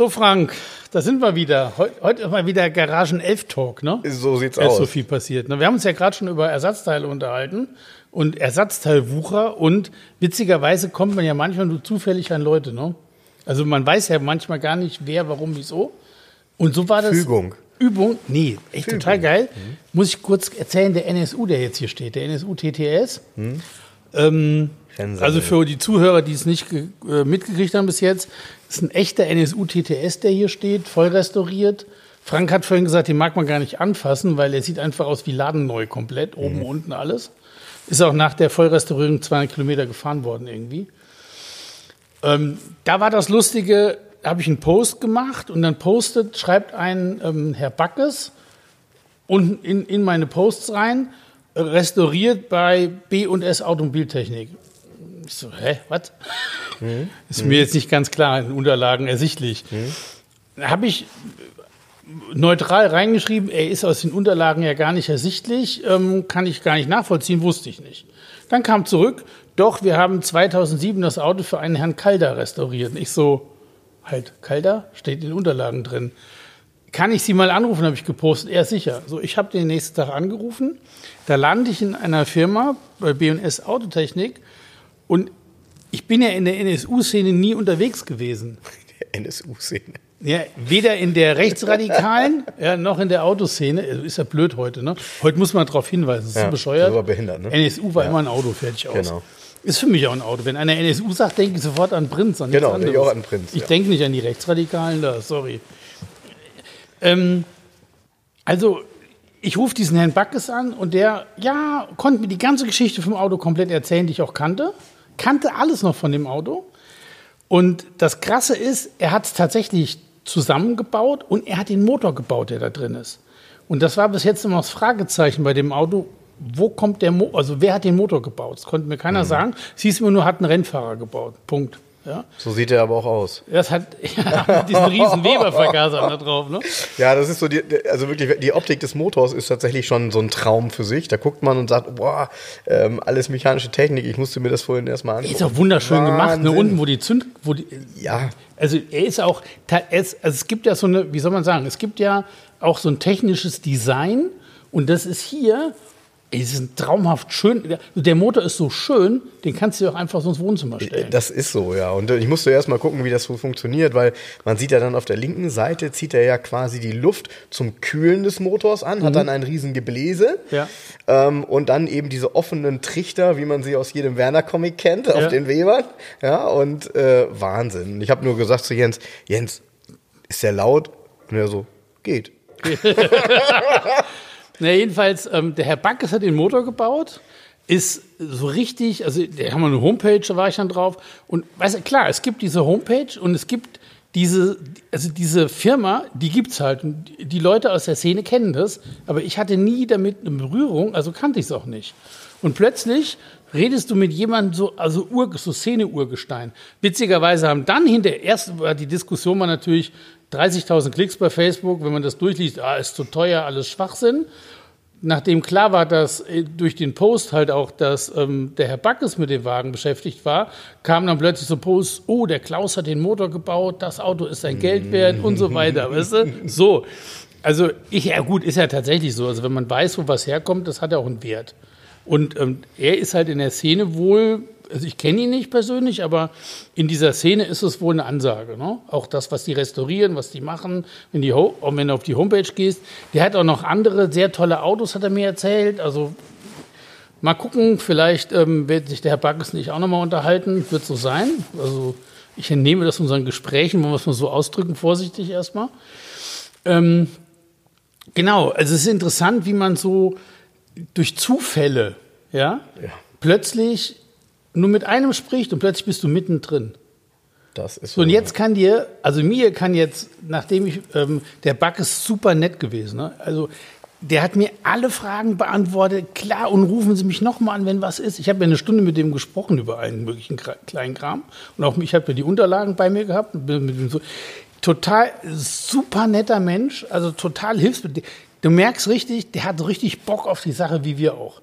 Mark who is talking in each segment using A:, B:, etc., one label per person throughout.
A: So, Frank, da sind wir wieder. Heute, ist mal wieder Garagen 11 Talk, ne?
B: So sieht's
A: Da ist
B: aus.
A: so viel passiert. Ne? Wir haben uns ja gerade schon über Ersatzteile unterhalten und Ersatzteilwucher und witzigerweise kommt man ja manchmal nur zufällig an Leute, ne? Also man weiß ja manchmal gar nicht, wer, warum, wieso. Und so war das.
B: Fügung.
A: Übung? Nee, echt
B: Fügung.
A: total geil. Muss ich kurz erzählen, der NSU, der jetzt hier steht, der NSU TTS. Ähm,
B: Rennsammel.
A: also für die Zuhörer, die es nicht äh, mitgekriegt haben bis jetzt, ist ein echter NSU TTS, der hier steht, voll restauriert. Frank hat vorhin gesagt, den mag man gar nicht anfassen, weil er sieht einfach aus wie ladenneu komplett, oben, unten alles. Ist auch nach der Vollrestaurierung 200 Kilometer gefahren worden irgendwie. Ähm, da war das Lustige, habe ich einen Post gemacht und dann postet, schreibt ein ähm, Herr Backes unten in, in meine Posts rein, restauriert bei B&S Automobiltechnik. Ich so, hä, was? Ist mir jetzt nicht ganz klar in den Unterlagen ersichtlich. Da habe ich neutral reingeschrieben, er ist aus den Unterlagen ja gar nicht ersichtlich, ähm, kann ich gar nicht nachvollziehen, wusste ich nicht. Dann kam zurück, doch, wir haben 2007 das Auto für einen Herrn Calder restauriert. Und ich so, halt, Calder? Steht in den Unterlagen drin. Kann ich Sie mal anrufen, habe ich gepostet. Er sicher. So, ich habe den nächsten Tag angerufen. Da lande ich in einer Firma bei B&S Autotechnik und ich bin ja in der NSU-Szene nie unterwegs gewesen.
B: Der NSU-Szene.
A: Ja, weder in der rechtsradikalen ja, noch in der Autoszene. Also Ist ja blöd heute, ne? Heute muss man darauf hinweisen. Das ist
B: Ja,
A: so bescheuert.
B: war behindert, ne?
A: NSU war immer ein Auto, fertig aus.
B: Genau.
A: Ist für mich auch ein Auto. Wenn einer NSU sagt, denke ich sofort an Prinz. An
B: Genau, denke ich auch an Prinz,
A: Ich
B: ja.
A: denke nicht an die Rechtsradikalen da, sorry. Ähm, also, ich rufe diesen Herrn Backes an und der, ja, konnte mir die ganze Geschichte vom Auto komplett erzählen, die ich auch kannte. Kannte alles noch von dem Auto. Und das Krasse ist, er hat es tatsächlich zusammengebaut und er hat den Motor gebaut, der da drin ist. Und das war bis jetzt immer das Fragezeichen bei dem Auto. Wo kommt der Motor? Also wer hat den Motor gebaut? Das konnte mir keiner sagen. Es hieß mir nur, hat ein Rennfahrer gebaut. Punkt. Ja,
B: So sieht er aber auch aus.
A: das hat ja, diesen riesen Weber-Vergasern da drauf. Ne?
B: Ja, das ist so, die, also wirklich, die Optik des Motors ist tatsächlich schon so ein Traum für sich. Da guckt man und sagt, boah, ähm, alles mechanische Technik, ich musste mir das vorhin erstmal anschauen.
A: Ist auch wunderschön gemacht. Ne?
B: Wahnsinn.
A: Unten, wo die Zünd, wo die,
B: Ja,
A: Also er ist auch, er ist, also es gibt ja so eine, wie soll man sagen, es gibt ja auch so ein technisches Design und das ist hier, ey, es ist traumhaft schön. Der- Motor ist so schön, den kannst du dir auch einfach so ins Wohnzimmer stellen.
B: das ist so, ja. Und äh, ich musste erst mal gucken, wie das so funktioniert, weil man sieht ja dann auf der linken Seite, zieht er ja quasi die Luft zum Kühlen des Motors an, hat dann ein riesen Gebläse
A: Mhm. Ja.
B: ähm, und dann eben diese offenen Trichter, wie man sie aus jedem Werner-Comic kennt, auf
A: Ja.
B: den Webern. Ja, und äh, Wahnsinn. Ich habe nur gesagt zu Jens, Jens, ist der laut? Und er so, geht.
A: Na, jedenfalls, ähm, der Herr Backes hat den Motor gebaut, ist so richtig, also da haben wir eine Homepage, da war ich dann drauf. Und weißt du, klar, es gibt diese Homepage und es gibt diese, also diese Firma, die gibt's halt. Und die Leute aus der Szene kennen das, aber ich hatte nie damit eine Berührung, also kannte ich es auch nicht. Und plötzlich redest du mit jemandem so, also Ur, so Szene-Urgestein. Witzigerweise haben dann hinter, erst war die Diskussion war natürlich 30.000 Klicks bei Facebook, wenn man das durchliest, ah, ist zu teuer, alles Schwachsinn. Nachdem klar war, dass äh, durch den Post halt auch, dass ähm, der Herr Backes mit dem Wagen beschäftigt war, kam dann plötzlich so Post, oh, der Klaus hat den Motor gebaut, das Auto ist sein Geld wert und so weiter, weißt du? So. Also, ich, ja gut, ist ja tatsächlich so. Also, wenn man weiß, wo was herkommt, das hat ja auch einen Wert. Und ähm, er ist halt in der Szene wohl, also ich kenne ihn nicht persönlich, aber in dieser Szene ist es wohl eine Ansage. Ne? Auch das, was die restaurieren, was die machen, wenn, die wenn du auf die Homepage gehst. Der hat auch noch andere sehr tolle Autos, hat er mir erzählt. Also mal gucken, vielleicht ähm, wird sich der Herr Backes nicht auch nochmal unterhalten. Wird so sein. Also ich entnehme das unseren Gesprächen, wollen wir es mal so ausdrücken, vorsichtig erstmal. Ähm, genau, also es ist interessant, wie man so durch Zufälle, ja,
B: Ja.
A: plötzlich nur mit einem spricht und plötzlich bist du mittendrin.
B: Das ist
A: So, und jetzt kann dir, also mir kann jetzt, nachdem ich, ähm, der Bug ist super nett gewesen. Ne? Also der hat mir alle Fragen beantwortet. Klar, und rufen Sie mich nochmal an, wenn was ist. Ich habe ja eine Stunde mit dem gesprochen über einen möglichen kleinen Kram. Und auch ich habe ja die Unterlagen bei mir gehabt. und bin mit dem so, total super netter Mensch, also total hilfsbedürftig. Du merkst richtig, der hat richtig Bock auf die Sache, wie wir auch.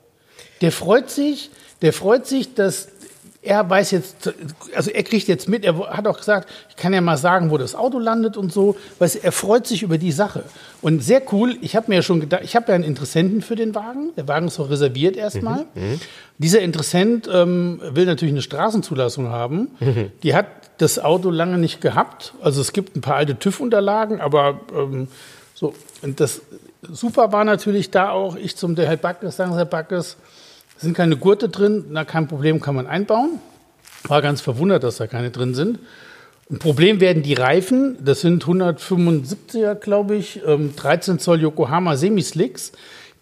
A: Der freut sich, der freut sich, dass er weiß jetzt, also er kriegt jetzt mit, er hat auch gesagt, ich kann ja mal sagen, wo das Auto landet und so. Weißt, er freut sich über die Sache. Und sehr cool, ich habe mir ja schon gedacht, ich habe ja einen Interessenten für den Wagen. Der Wagen ist so reserviert erstmal. Dieser Interessent ähm, will natürlich eine Straßenzulassung haben. Die hat das Auto lange nicht gehabt. Also es gibt ein paar alte TÜV-Unterlagen, aber ähm, so. Und das super war natürlich da auch, ich zum der Herr Backes sagen, Herr Backes, es sind keine Gurte drin, na kein Problem, kann man einbauen. War ganz verwundert, dass da keine drin sind. Ein Problem werden die Reifen, das sind 175er, glaube ich, ähm, 13 Zoll Yokohama Semislicks.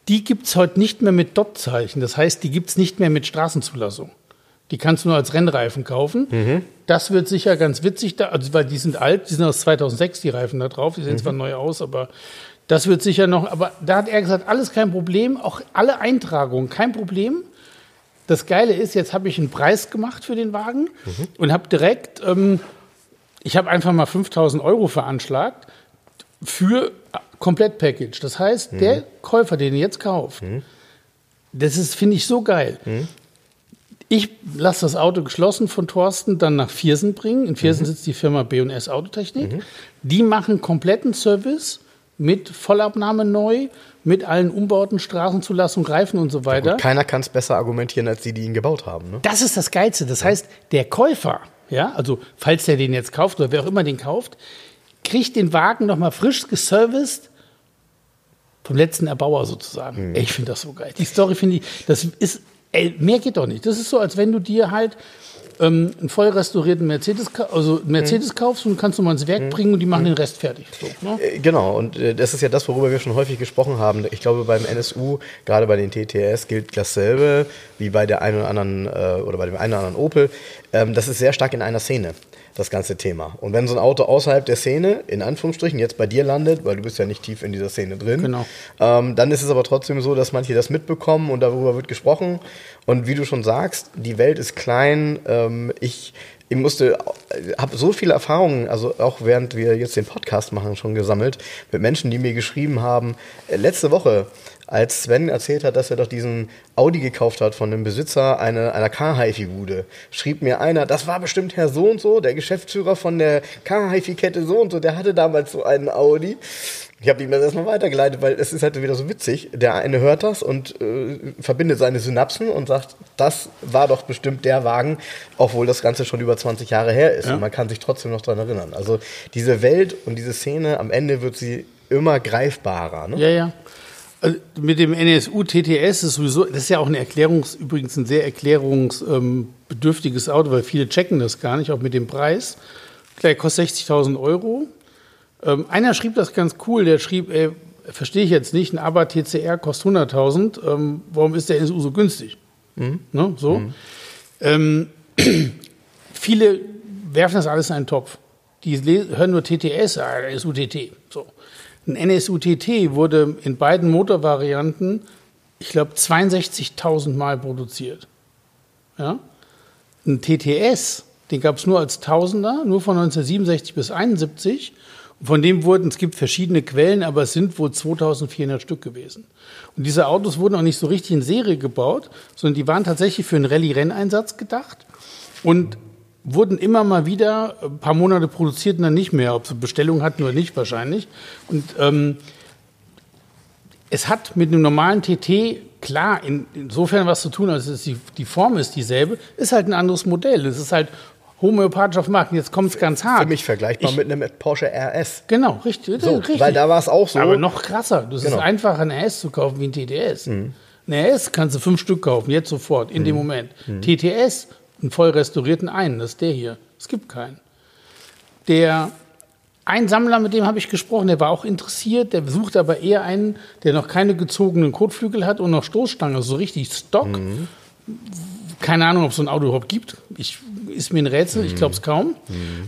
A: Die gibt es heute nicht mehr mit Dot-Zeichen. Das heißt, die gibt es nicht mehr mit Straßenzulassung. Die kannst du nur als Rennreifen kaufen. Das wird sicher ganz witzig, da, also, weil die sind alt, die sind aus 2006, die Reifen da drauf. Die sehen zwar neu aus, aber das wird sicher noch. Aber da hat er gesagt, alles kein Problem, auch alle Eintragungen kein Problem. Das Geile ist, jetzt habe ich einen Preis gemacht für den Wagen und habe direkt, ähm, ich habe einfach mal 5000 Euro veranschlagt für Komplettpackage. Das heißt, der Käufer, den ihr jetzt kauft, das ist, finde ich, so geil. Ich lasse das Auto geschlossen von Thorsten dann nach Viersen bringen. In Viersen sitzt die Firma B&S Autotechnik. Die machen kompletten Service mit Vollabnahme neu, mit allen Umbauten, Straßenzulassung, Reifen und so weiter.
B: Und keiner kann es besser argumentieren, als die, die ihn gebaut haben. Ne?
A: Das ist das Geilste. Das heißt, der Käufer, ja, also falls der den jetzt kauft oder wer auch immer den kauft, kriegt den Wagen nochmal frisch geserviced vom letzten Erbauer sozusagen. Ey, ich finde das so geil. Die Story finde ich, das ist, ey, mehr geht doch nicht. Das ist so, als wenn du dir halt ähm, einen voll restaurierten Mercedes, also einen Mercedes kaufst und kannst du mal ins Werk bringen und die machen den Rest fertig. So, ne?
B: Äh, Genau, und äh, das ist ja das, worüber wir schon häufig gesprochen haben. Ich glaube, beim NSU, gerade bei den TTS, gilt dasselbe wie bei der einen oder anderen äh, oder bei dem einen oder anderen Opel. Ähm, das ist sehr stark in einer Szene, das ganze Thema. Und wenn so ein Auto außerhalb der Szene, in Anführungsstrichen, jetzt bei dir landet, weil du bist ja nicht tief in dieser Szene drin,
A: Genau.
B: ähm, dann ist es aber trotzdem so, dass manche das mitbekommen und darüber wird gesprochen. Und wie du schon sagst, die Welt ist klein. Ähm, ich, ich musste, habe so viele Erfahrungen, also auch während wir jetzt den Podcast machen, schon gesammelt, mit Menschen, die mir geschrieben haben, äh, letzte Woche, als Sven erzählt hat, dass er doch diesen Audi gekauft hat von dem Besitzer einer, einer Car-Hi-Fi-Bude, schrieb mir einer, das war bestimmt Herr so und so, der Geschäftsführer von der Car-Hi-Fi-Kette so und so, der hatte damals so einen Audi. Ich habe ihm das erstmal weitergeleitet, weil es ist halt wieder so witzig. Der eine hört das und äh, verbindet seine Synapsen und sagt, das war doch bestimmt der Wagen, obwohl das Ganze schon über 20 Jahre her ist. Und man kann sich trotzdem noch daran erinnern. Also diese Welt und diese Szene, am Ende wird sie immer greifbarer. Ne?
A: Ja, ja. Also mit dem NSU TTS ist sowieso, das ist ja auch ein Erklärungs, übrigens ein sehr erklärungsbedürftiges Auto, weil viele checken das gar nicht, auch mit dem Preis. Gleich kostet 60.000 Euro. Ähm, einer schrieb das ganz cool, der schrieb, ey, verstehe ich jetzt nicht, ein ABA TCR kostet 100.000, ähm, warum ist der NSU so günstig? Ne, so. Ähm, viele werfen das alles in einen Topf. Die hören nur TTS, ah, NSU-TT. So. Ein NSU-TT wurde in beiden Motorvarianten, ich glaube, 62.000 Mal produziert. Ja? Ein TTS, den gab es nur als Tausender, nur von 1967 bis 71. Und von dem wurden, es gibt verschiedene Quellen, aber es sind wohl 2400 Stück gewesen. Und diese Autos wurden auch nicht so richtig in Serie gebaut, sondern die waren tatsächlich für einen Rallye-Renneinsatz gedacht und wurden immer mal wieder ein paar Monate produziert und dann nicht mehr, ob sie Bestellung hatten oder nicht wahrscheinlich. Und ähm, es hat mit einem normalen TT klar in, insofern was zu tun, als es die, die Form ist dieselbe, ist halt ein anderes Modell. Es ist halt homöopathisch auf dem Markt. Und Jetzt kommt es ganz hart.
B: Für mich vergleichbar
A: Ich-
B: mit einem Porsche RS.
A: Genau, richtig.
B: So,
A: richtig.
B: weil da war es auch so.
A: Aber noch krasser. Das
B: Genau.
A: ist einfacher, ein RS zu kaufen wie ein TTS. Ein RS kannst du fünf Stück kaufen, jetzt sofort, in dem Moment. TTS, einen voll restaurierten einen, das ist der hier. Es gibt keinen. Der ein Sammler, mit dem habe ich gesprochen, der war auch interessiert, der sucht aber eher einen, der noch keine gezogenen Kotflügel hat und noch Stoßstange, so richtig Stock. keine Ahnung, ob es so ein Auto überhaupt gibt. Ich, ist mir ein Rätsel, ich glaube es kaum.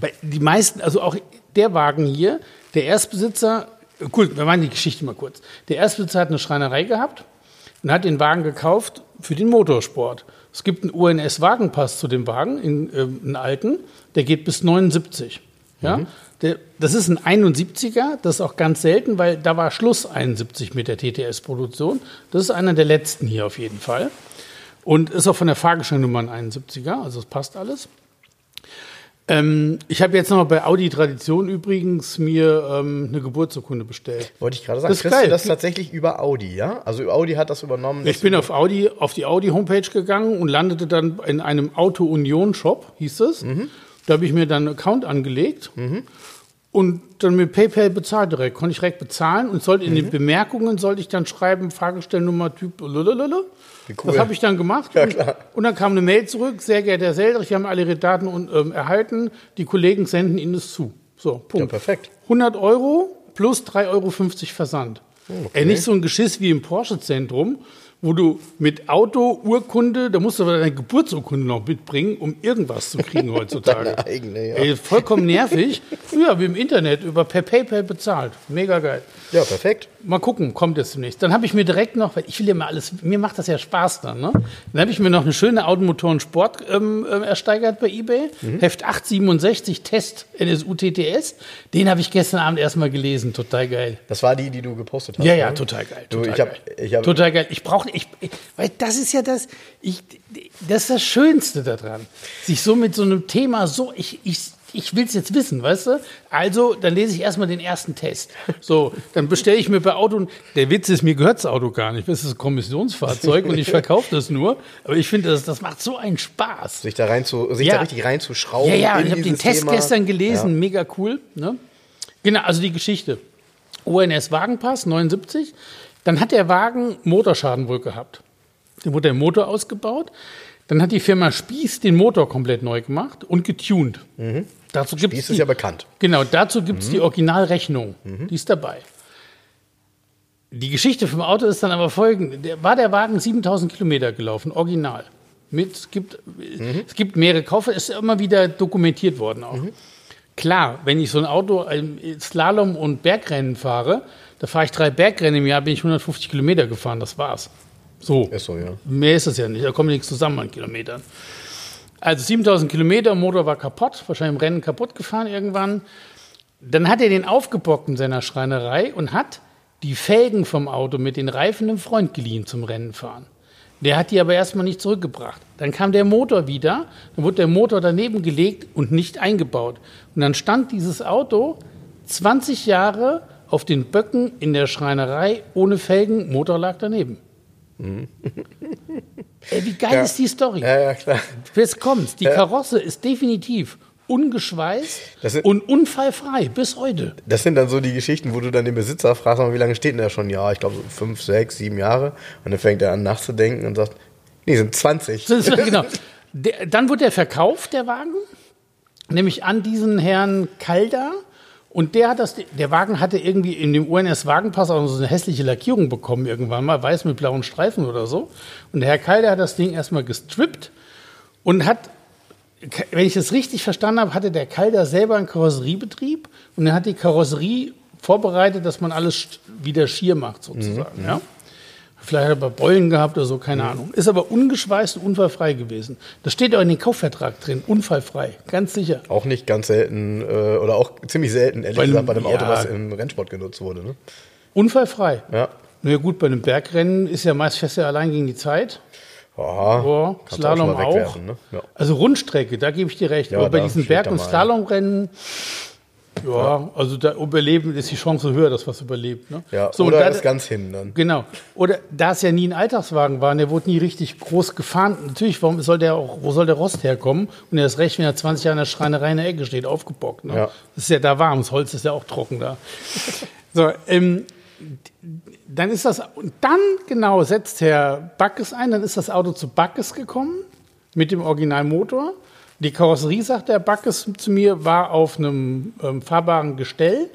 A: Weil die meisten, also auch der Wagen hier, der Erstbesitzer, cool, wir machen die Geschichte mal kurz. Der Erstbesitzer hat eine Schreinerei gehabt und hat den Wagen gekauft für den Motorsport. Es gibt einen UNS-Wagenpass zu dem Wagen, in, äh, einen alten, der geht bis 79. Ja? Der, das ist ein 71er, das ist auch ganz selten, weil da war Schluss 71 mit der TTS-Produktion. Das ist einer der letzten hier auf jeden Fall. Und ist auch von der Fahrgestellnummer ein 71er, also es passt alles. Ähm, ich habe jetzt noch bei Audi Tradition übrigens mir ähm, eine Geburtsurkunde bestellt.
B: Wollte ich gerade sagen,
A: Das ist
B: kriegst
A: geil.
B: du das tatsächlich über Audi, ja? Also Audi hat das übernommen.
A: Ich bin auf Audi, auf die Audi Homepage gegangen und landete dann in einem Auto Union Shop, hieß es. Da habe ich mir dann einen Account angelegt und dann mit PayPal bezahlt direkt. Konnte ich direkt bezahlen und sollte in den Bemerkungen sollte ich dann schreiben, Fahrgestellnummer Typ lalalala.
B: Cool.
A: Das habe ich dann gemacht.
B: Ja,
A: und, und dann kam eine Mail zurück, sehr geehrter Herr Seldrich, wir haben alle Ihre Daten und, ähm, erhalten, die Kollegen senden Ihnen es zu. So, Punkt.
B: Ja, perfekt.
A: 100 Euro plus 3,50 Euro Versand. Ey, nicht so ein Geschiss wie im Porsche-Zentrum, wo du mit Auto, Urkunde, da musst du aber deine Geburtsurkunde noch mitbringen, um irgendwas zu kriegen heutzutage.
B: Deine eigene, ja.
A: Ey, vollkommen nervig. Ja, wie im Internet, über per PayPal bezahlt. Mega geil.
B: Ja, perfekt.
A: Mal gucken, kommt es demnächst. Dann habe ich mir direkt noch, weil ich will ja mal alles, mir macht das ja Spaß dann, ne? Dann habe ich mir noch eine schöne Automotoren Sport ähm, äh, ersteigert bei eBay. Heft 867 Test NSU TTS. Den habe ich gestern Abend erstmal gelesen. Total geil.
B: Das war die, die du gepostet hast.
A: Ja, ja,
B: ne?
A: total geil.
B: Du,
A: Total
B: ich hab,
A: geil.
B: ich hab,
A: total geil. Ich brauche, ich, ich, weil das ist ja das, ich, das ist das Schönste daran. Sich so mit so einem Thema so, ich, ich, ich will es jetzt wissen, weißt du? Also, dann lese ich erstmal den ersten Test. So, dann bestelle ich mir bei Auto, der Witz ist, mir gehört das Auto gar nicht. Das ist ein Kommissionsfahrzeug und ich verkaufe das nur. Aber ich finde, das, das macht so einen Spaß.
B: sich da rein zu, sich
A: Ja.
B: da richtig reinzuschrauben.
A: Ja, ja, ich habe den Test
B: Thema.
A: gestern gelesen, mega cool. Ne? Genau, also die Geschichte. ONS Wagenpass 79. Dann hat der Wagen Motorschaden wohl gehabt. Dann wurde der Motor ausgebaut. Dann hat die Firma Spieß den Motor komplett neu gemacht und getuned. Dazu gibt's
B: Die ist
A: die,
B: es ja bekannt.
A: Genau, dazu gibt es die Originalrechnung. Die ist dabei. Die Geschichte vom Auto ist dann aber folgende. Der, war der Wagen 7000 Kilometer gelaufen, original. Mit, es, gibt, es gibt mehrere Kaufe, ist immer wieder dokumentiert worden auch. Klar, wenn ich so ein Auto im Slalom und Bergrennen fahre, da fahre ich drei Bergrennen im Jahr, bin ich 150 Kilometer gefahren, das war's. So.
B: Ist so, ja.
A: Mehr ist es ja nicht, da kommt nichts zusammen an Kilometern. Also 7000 Kilometer, Motor war kaputt, wahrscheinlich im Rennen kaputt gefahren irgendwann. Dann hat er den aufgebockt in seiner Schreinerei und hat die Felgen vom Auto mit den Reifen einem Freund geliehen zum Rennen fahren. Der hat die aber erstmal nicht zurückgebracht. Dann kam der Motor wieder, dann wurde der Motor daneben gelegt und nicht eingebaut. Und dann stand dieses Auto 20 Jahre auf den Böcken in der Schreinerei ohne Felgen, Motor lag daneben. Ey, wie geil
B: Ja.
A: ist die Story?
B: Ja, ja, klar.
A: Jetzt kommt's. Die Karosse ist definitiv ungeschweißt
B: Das sind-
A: und unfallfrei bis heute.
B: Das sind dann so die Geschichten, wo du dann den Besitzer fragst, wie lange steht denn der schon? Ja, ich glaube so fünf, sechs, sieben Jahre. Und dann fängt er an nachzudenken und sagt, nee, sind 20.
A: Das ist, genau. Der, dann wurde er verkauft, der Wagen, nämlich an diesen Herrn Calder. Und der hat das, der Wagen hatte irgendwie in dem UNS-Wagenpass auch so eine hässliche Lackierung bekommen irgendwann mal, weiß mit blauen Streifen oder so. Und der Herr Calder hat das Ding erstmal gestrippt und hat, wenn ich das richtig verstanden habe, hatte der Calder selber einen Karosseriebetrieb und er hat die Karosserie vorbereitet, dass man alles wieder schier macht sozusagen. Ja? Vielleicht hat er Beulen gehabt oder so, keine Ahnung. Ist aber ungeschweißt und unfallfrei gewesen. Das steht auch in den Kaufvertrag drin, unfallfrei, ganz sicher.
B: Auch nicht ganz selten, äh, oder auch ziemlich selten, ehrlich
A: Bei
B: gesagt, bei einem Auto,
A: ja.
B: was im Rennsport genutzt wurde. Ne?
A: Unfallfrei.
B: Ja.
A: Na ja, gut, bei einem Bergrennen ist ja meist fest ja allein gegen die Zeit.
B: Aha, du
A: Slalom auch.
B: wegwerfen, Ne? Ja.
A: Also Rundstrecke, da gebe ich dir recht.
B: Ja,
A: Aber bei diesen Berg- und. Slalomrennen, ja, also da überleben ist die Chance höher, dass was überlebt. Ne?
B: Ja,
A: so,
B: oder
A: da,
B: ist ganz hin dann.
A: Genau. Oder da es ja nie ein Alltagswagen war, und der wurde nie richtig groß gefahren. Natürlich, warum soll der auch, wo soll der Rost herkommen? Und er ist recht, wenn er 20 Jahre in der Schreinerei in der Ecke steht, aufgebockt. Ne?
B: Ja.
A: Das ist ja da warm, das Holz ist ja auch trocken da. so, ähm, dann ist das, und dann genau setzt Herr Backes ein, dann ist das Auto zu Backes gekommen mit dem Originalmotor. Die Karosserie, sagt der Backes zu mir, war auf einem ähm, fahrbaren Gestell.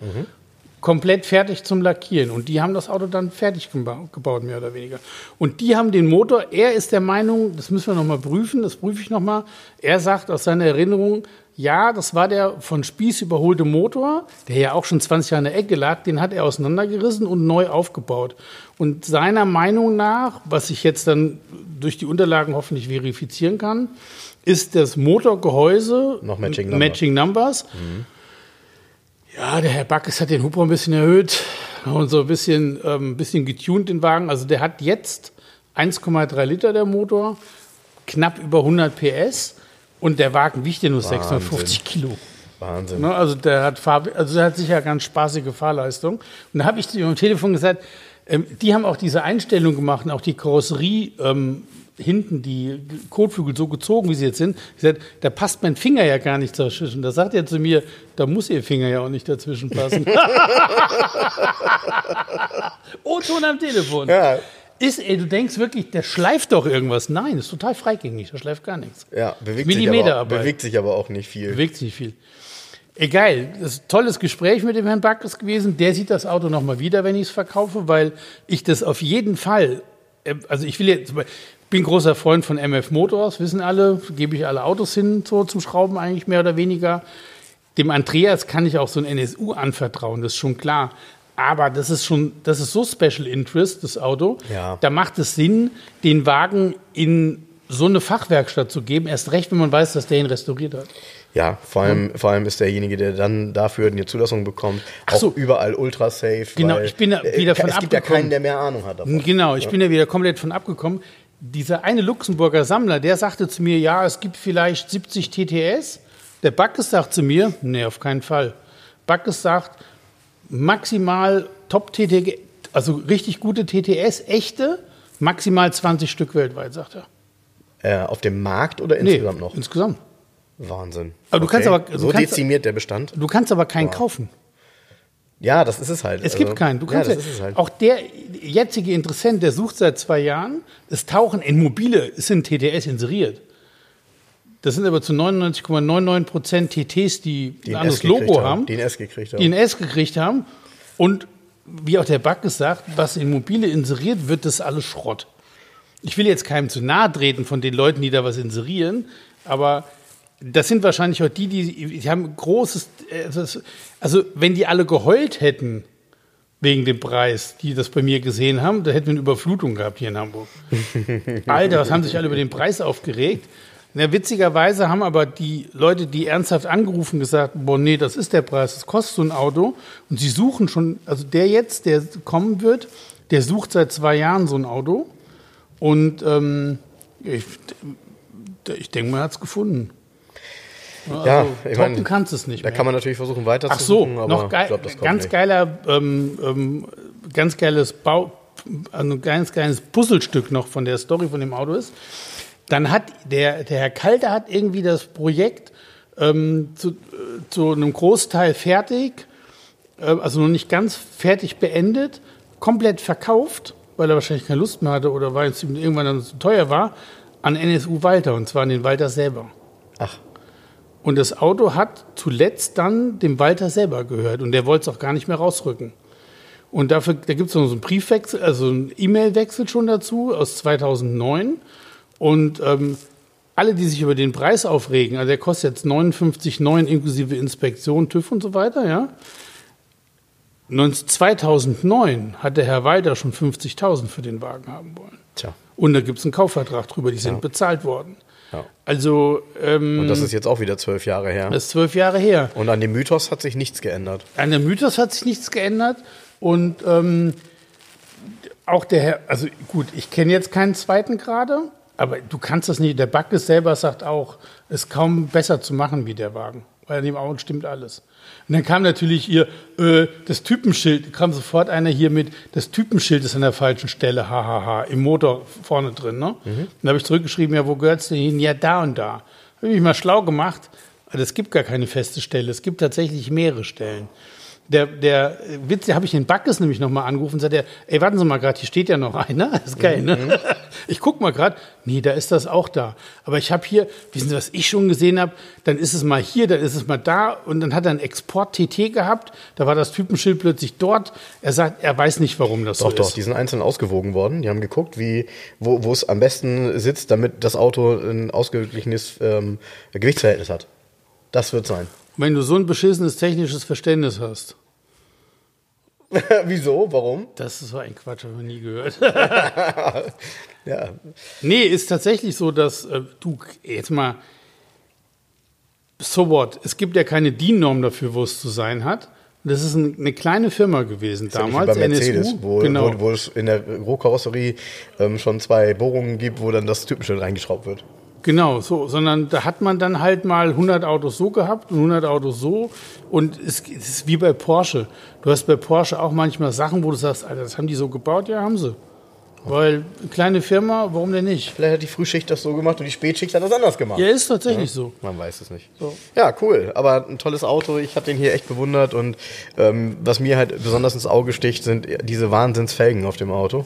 A: komplett fertig zum Lackieren. Und die haben das Auto dann fertig geba- gebaut, mehr oder weniger. Und die haben den Motor, er ist der Meinung, das müssen wir nochmal prüfen, das prüfe ich nochmal. Er sagt aus seiner Erinnerung, ja, das war der von Spieß überholte Motor, der ja auch schon 20 Jahre in der Ecke lag, den hat er auseinandergerissen und neu aufgebaut. Und seiner Meinung nach, was ich jetzt dann durch die Unterlagen hoffentlich verifizieren kann, ist das Motorgehäuse
B: Noch Matching Numbers.
A: Matching Numbers. Ja, der Herr Backes hat den Hubraum ein bisschen erhöht und so ein bisschen, ähm, bisschen getuned, den Wagen. Also der hat jetzt 1,3 Liter der Motor, knapp über 100 PS und der Wagen wiegt ja nur 650 Kilo.
B: Wahnsinn.
A: Ne, also der hat Fahr also der hat sicher ganz spaßige Fahrleistung. Und da habe ich zu ihm am Telefon gesagt, ähm, die haben auch diese Einstellung gemacht, und auch die Karosserie ähm, hinten, die Kotflügel so gezogen, wie sie jetzt sind. Ich gesagt, da passt mein Finger ja gar nicht dazwischen. Da sagt er zu mir, da muss ihr Finger ja auch nicht dazwischen passen. O-Ton am Telefon.
B: Ja.
A: Ist, ey, du denkst wirklich, der schleift doch irgendwas. Nein, ist total freigängig, der schleift gar nichts.
B: Ja, bewegt sich, aber, bewegt sich aber auch nicht viel.
A: Bewegt sich nicht viel. Egal, das ist ein tolles Gespräch mit dem Herrn Backes gewesen. Der sieht das Auto nochmal wieder, wenn ich es verkaufe, weil ich das auf jeden Fall, äh, also ich will jetzt, bin großer Freund von MF Motors, wissen alle, gebe ich alle Autos hin so zum Schrauben eigentlich mehr oder weniger. Dem Andreas kann ich auch so ein NSU anvertrauen, das ist schon klar. Aber das ist schon, das ist so Special Interest, das Auto.
B: Ja.
A: Da macht es Sinn, den Wagen in so eine Fachwerkstatt zu geben. Erst recht, wenn man weiß, dass der ihn restauriert hat.
B: Ja, vor allem, vor allem ist derjenige, der dann dafür eine Zulassung bekommt, auch
A: so.
B: überall ultra safe.
A: Genau, ich bin da
B: äh,
A: wieder von
B: Es gibt ja
A: abgekommen.
B: keinen, der mehr Ahnung hat davon.
A: Genau, ich bin ja wieder komplett von abgekommen. Dieser eine Luxemburger Sammler, der sagte zu mir, ja, es gibt vielleicht 70 TTS. Der Backes sagt zu mir, nee, auf keinen Fall. Backes sagt, maximal Top TTS, also richtig gute TTS, echte, maximal 20 Stück weltweit, sagt er.
B: Äh, auf dem Markt oder
A: Nee,
B: insgesamt noch?
A: Insgesamt.
B: Wahnsinn.
A: Aber du kannst aber- du
B: so
A: kannst-
B: dezimiert der Bestand.
A: Du kannst aber keinen kaufen.
B: Ja, das ist es halt.
A: Es
B: Also,
A: gibt keinen. Du kannst
B: ja,
A: ja,
B: halt.
A: Auch der jetzige Interessent, der sucht seit zwei Jahren, es tauchen in mobile, es sind TTS inseriert. Das sind aber zu 99,99 Prozent TTs, die,
B: die
A: ein anderes Logo
B: haben.
A: haben,
B: Die ein S gekriegt haben.
A: die ein S gekriegt haben. Und wie auch der Backes sagt, was in mobile inseriert wird, das ist alles Schrott. Ich will jetzt keinem zu nahe treten von den Leuten, die da was inserieren, aber das sind wahrscheinlich auch die, die, die haben großes, äh, also wenn die alle geheult hätten wegen dem Preis, die das bei mir gesehen haben, da hätten wir eine Überflutung gehabt hier in Hamburg. Alter, was haben sich alle über den Preis aufgeregt? Na, witzigerweise haben aber die Leute, die ernsthaft angerufen, gesagt, boah, nee, das ist der Preis, das kostet so ein Auto. Und sie suchen schon, also der jetzt, der kommen wird, der sucht seit zwei Jahren so ein Auto. Und ähm, ich, ich denke, man hat es gefunden.
B: Ja,
A: Also,
B: ich
A: toppen
B: meine,
A: kannst es nicht
B: Da
A: mehr.
B: kann man natürlich versuchen weiter
A: Ach so,
B: suchen, aber
A: noch geil,
B: ich kommt
A: ganz geiler, ähm, ähm, ganz geiles Bau, ein ganz geiles Puzzlestück noch von der Story von dem Auto ist. Dann hat der, der Herr Kalter hat irgendwie das Projekt ähm, zu, äh, zu einem Großteil fertig, äh, also noch nicht ganz fertig beendet, komplett verkauft, weil er wahrscheinlich keine Lust mehr hatte oder weil es ihm irgendwann dann zu teuer war, an NSU Walter und zwar an den Walter selber.
B: Ach,
A: Und das Auto hat zuletzt dann dem Walter selber gehört und der wollte es auch gar nicht mehr rausrücken. Und dafür, da gibt es noch so einen Briefwechsel, also einen E-Mail-Wechsel schon dazu aus 2009. Und ähm, alle, die sich über den Preis aufregen, also der kostet jetzt 59,9 inklusive Inspektion, TÜV und so weiter, ja. 19 2009 hat der Herr Walter schon 50.000 für den Wagen haben wollen.
B: tja.
A: Und da gibt es einen Kaufvertrag drüber, die sind bezahlt worden.
B: Ja.
A: Also, ähm,
B: Und das ist jetzt auch wieder zwölf Jahre her.
A: das ist zwölf Jahre her.
B: Und an dem Mythos hat sich nichts geändert.
A: An der Mythos hat sich nichts geändert. Und ähm, auch der Herr, also gut, ich kenne jetzt keinen zweiten gerade, aber du kannst das nicht. Der Backes selber sagt auch, es ist kaum besser zu machen wie der Wagen. Weil an dem Auto stimmt alles. Und dann kam natürlich hier äh, das Typenschild, kam sofort einer hier mit, das Typenschild ist an der falschen Stelle, hahaha, im Motor vorne drin. Ne? Dann habe ich zurückgeschrieben, ja, wo gehört's denn hin? Ja, da und da. Habe ich mich mal schlau gemacht. Also es gibt gar keine feste Stelle, es gibt tatsächlich mehrere Stellen. Der, der Witz, der habe ich den Backes nämlich nochmal angerufen und sagte, ey, warten Sie mal gerade, hier steht ja noch einer. Das ist geil, ne?
B: Mhm.
A: Ich guck mal gerade, nee, da ist das auch da. Aber ich habe hier, wissen Sie, was ich schon gesehen habe? Dann ist es mal hier, dann ist es mal da und dann hat er einen Export-TT gehabt. Da war das Typenschild plötzlich dort. Er sagt, er weiß nicht, warum das
B: Doch,
A: so
B: doch,
A: ist.
B: die sind einzeln ausgewogen worden. Die haben geguckt, wie, wo, wo es am besten sitzt, damit das Auto ein ausgeglichenes ähm, Gewichtsverhältnis hat. Das wird sein.
A: Wenn du so ein beschissenes technisches Verständnis hast,
B: Wieso? Warum?
A: das ist so ein Quatsch, haben wir nie gehört.
B: Ja.
A: Nee, ist tatsächlich so, dass äh, du jetzt mal so what? Es gibt ja keine DIN-Norm dafür, wo es zu sein hat. Das ist ein, eine kleine Firma gewesen
B: Ist ja
A: damals,
B: bei Mercedes,
A: NSU.
B: wo,
A: genau.
B: wo, wo es in der Rohkarosserie ähm, schon zwei Bohrungen gibt, wo dann das Typenschild reingeschraubt wird.
A: Genau, so, sondern da hat man dann halt mal 100 Autos so gehabt und 100 Autos so und es, es ist wie bei Porsche. Du hast bei Porsche auch manchmal Sachen, wo du sagst, Alter, das haben die so gebaut, ja, haben sie. Weil kleine Firma, warum denn nicht?
B: Vielleicht hat die Frühschicht das so gemacht und die Spätschicht hat das anders gemacht.
A: Ja, ist tatsächlich so.
B: Man weiß es nicht.
A: So.
B: Ja, cool. Aber ein tolles Auto. Ich habe den hier echt bewundert. Und ähm, was mir halt besonders ins Auge sticht, sind diese Wahnsinnsfelgen auf dem Auto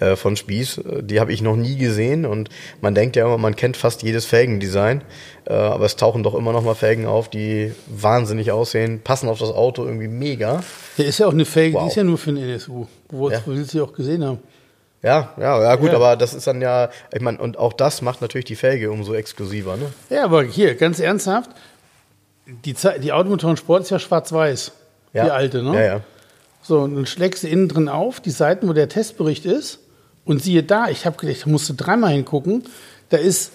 B: äh, von Spieß. Die habe ich noch nie gesehen. Und man denkt ja immer, man kennt fast jedes Felgendesign. Äh, aber es tauchen doch immer noch mal Felgen auf, die wahnsinnig aussehen, passen auf das Auto irgendwie mega.
A: Der ist ja auch eine Felge,
B: Wow.
A: die ist ja nur für den NSU. Wo
B: Ja.
A: wo wir sie auch gesehen haben.
B: Ja, ja, ja, gut,
A: Ja.
B: aber das ist dann ja, ich meine, und auch das macht natürlich die Felge umso exklusiver, ne?
A: Ja, aber hier, ganz ernsthaft, die, die Automotoren Sport ist ja schwarz-weiß.
B: Ja.
A: Die alte, ne?
B: Ja, ja.
A: So, und dann schlägst du innen drin auf, die Seiten, wo der Testbericht ist. Und siehe da, ich habe gedacht, ich musste dreimal hingucken. Da ist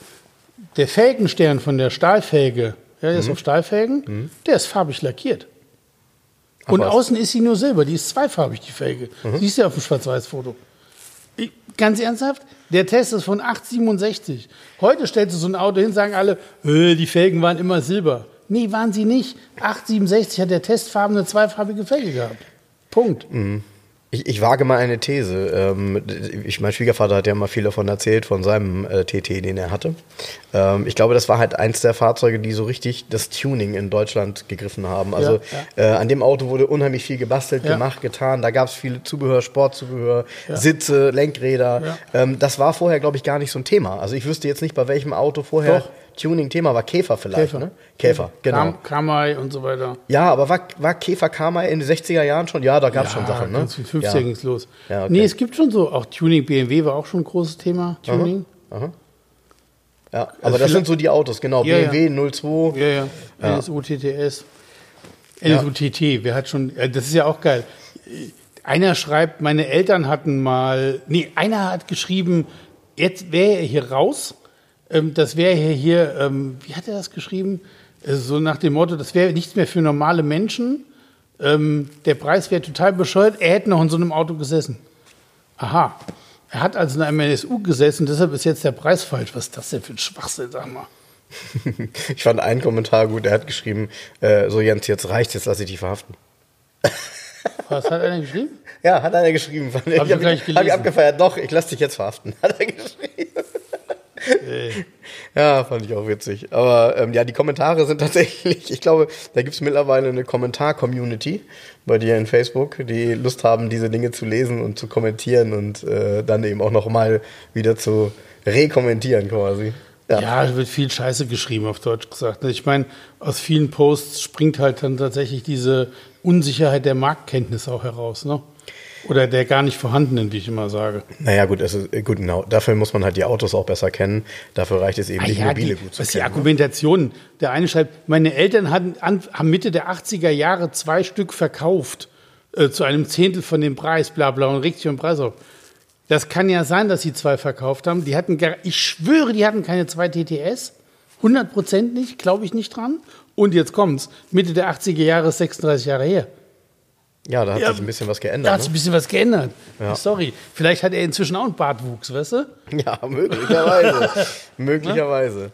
A: der Felgenstern von der Stahlfelge, ja, der ist
B: Mhm.
A: auf Stahlfelgen, der ist farbig lackiert. Und
B: was. Mhm.
A: außen ist sie nur silber, die ist zweifarbig, die Felge. Siehst du ja auf dem Schwarz-Weiß-Foto. Ganz ernsthaft, der Test ist von 867. Heute stellst du so ein Auto hin, sagen alle, die Felgen waren immer silber. Nee, waren sie nicht. 867 hat der Testfarben eine zweifarbige Felge gehabt. Punkt.
B: Ich, ich wage mal eine These. Ähm, ich, mein Schwiegervater hat ja mal viel davon erzählt, von seinem äh, TT, den er hatte. Ähm, ich glaube, das war halt eins der Fahrzeuge, die so richtig das Tuning in Deutschland gegriffen haben. Also Äh, an dem Auto wurde unheimlich viel gebastelt,
A: Ja.
B: gemacht, getan. Da gab es viel Zubehör, Sportzubehör, Sitze, Lenkräder.
A: Ja.
B: Ähm, das war vorher, glaube ich, gar nicht so ein Thema. Also ich wüsste jetzt nicht, bei welchem Auto vorher
A: Doch.
B: Tuning-Thema war. Käfer vielleicht,
A: Käfer.
B: ne? Käfer, genau.
A: Kam, Kamai und so weiter.
B: Ja, aber war, war Käfer Karma in den 60er Jahren schon? Ja, da gab es schon Sachen, ne?
A: Ganz viel 50 ging's los.
B: Ja, okay.
A: Nee, es gibt schon so, auch Tuning, BMW war auch schon ein großes Thema. Tuning.
B: Ja, aber das sind so die Autos, genau.
A: Ja,
B: BMW 02.
A: Ja, ja. NSU TTS. NSU TT, wer hat schon, äh, das ist ja auch geil. Einer schreibt, meine Eltern hatten mal, nee, einer hat geschrieben, jetzt wäre er hier raus. Ähm, das wäre hier, hier ähm, wie hat er das geschrieben? Äh, so nach dem Motto, das wäre nichts mehr für normale Menschen. Ähm, der Preis wäre total bescheuert. Er hätte noch in so einem Auto gesessen. Aha. Er hat also in einem NSU gesessen, deshalb ist jetzt der Preis falsch. Was ist das denn für ein Schwachsinn, sag mal.
B: Ich fand einen Kommentar gut, der hat geschrieben, äh, so Jens, jetzt reicht jetzt lass ich dich verhaften.
A: Was hat einer geschrieben?
B: Ja, hat einer geschrieben. Ich
A: Hab ich
B: hab ich, hab ich abgefeiert. Doch, ich lass dich jetzt verhaften. Hat er geschrieben. Ja, fand ich auch witzig. Aber ähm, ja, die Kommentare sind tatsächlich, ich glaube, da gibt es mittlerweile eine Kommentar-Community bei dir in Facebook, die Lust haben, diese Dinge zu lesen und zu kommentieren und äh, dann eben auch nochmal wieder zu rekommentieren quasi.
A: Ja, es wird viel Scheiße geschrieben, auf Deutsch gesagt. Ich meine, aus vielen Posts springt halt dann tatsächlich diese Unsicherheit der Marktkenntnis auch heraus, ne? Oder der gar nicht vorhandenen, wie ich immer sage.
B: Naja, gut, also gut, genau. Dafür muss man halt die Autos auch besser kennen. Dafür reicht es eben
A: Ah
B: nicht,
A: ja,
B: mobile
A: die,
B: gut zu
A: was die
B: kennen. ne?
A: Argumentation. Der eine schreibt, meine Eltern hatten haben Mitte der 80er Jahre zwei Stück verkauft äh, zu einem Zehntel von dem Preis, bla bla, und regt sich den Preis auf. Das kann ja sein, dass sie zwei verkauft haben. Die hatten, gar- ich schwöre, die hatten keine zwei TTS. 100 Prozent nicht, glaube ich nicht dran. Und jetzt kommt's. Mitte der 80er Jahre ist 36 Jahre her.
B: Ja, da hat
A: Ja,
B: sich ein bisschen was
A: Da
B: geändert.
A: hat sich ein bisschen was geändert.
B: Ja.
A: Sorry. Vielleicht hat er inzwischen auch einen Bartwuchs, weißt du?
B: Ne? Ja, möglicherweise. möglicherweise.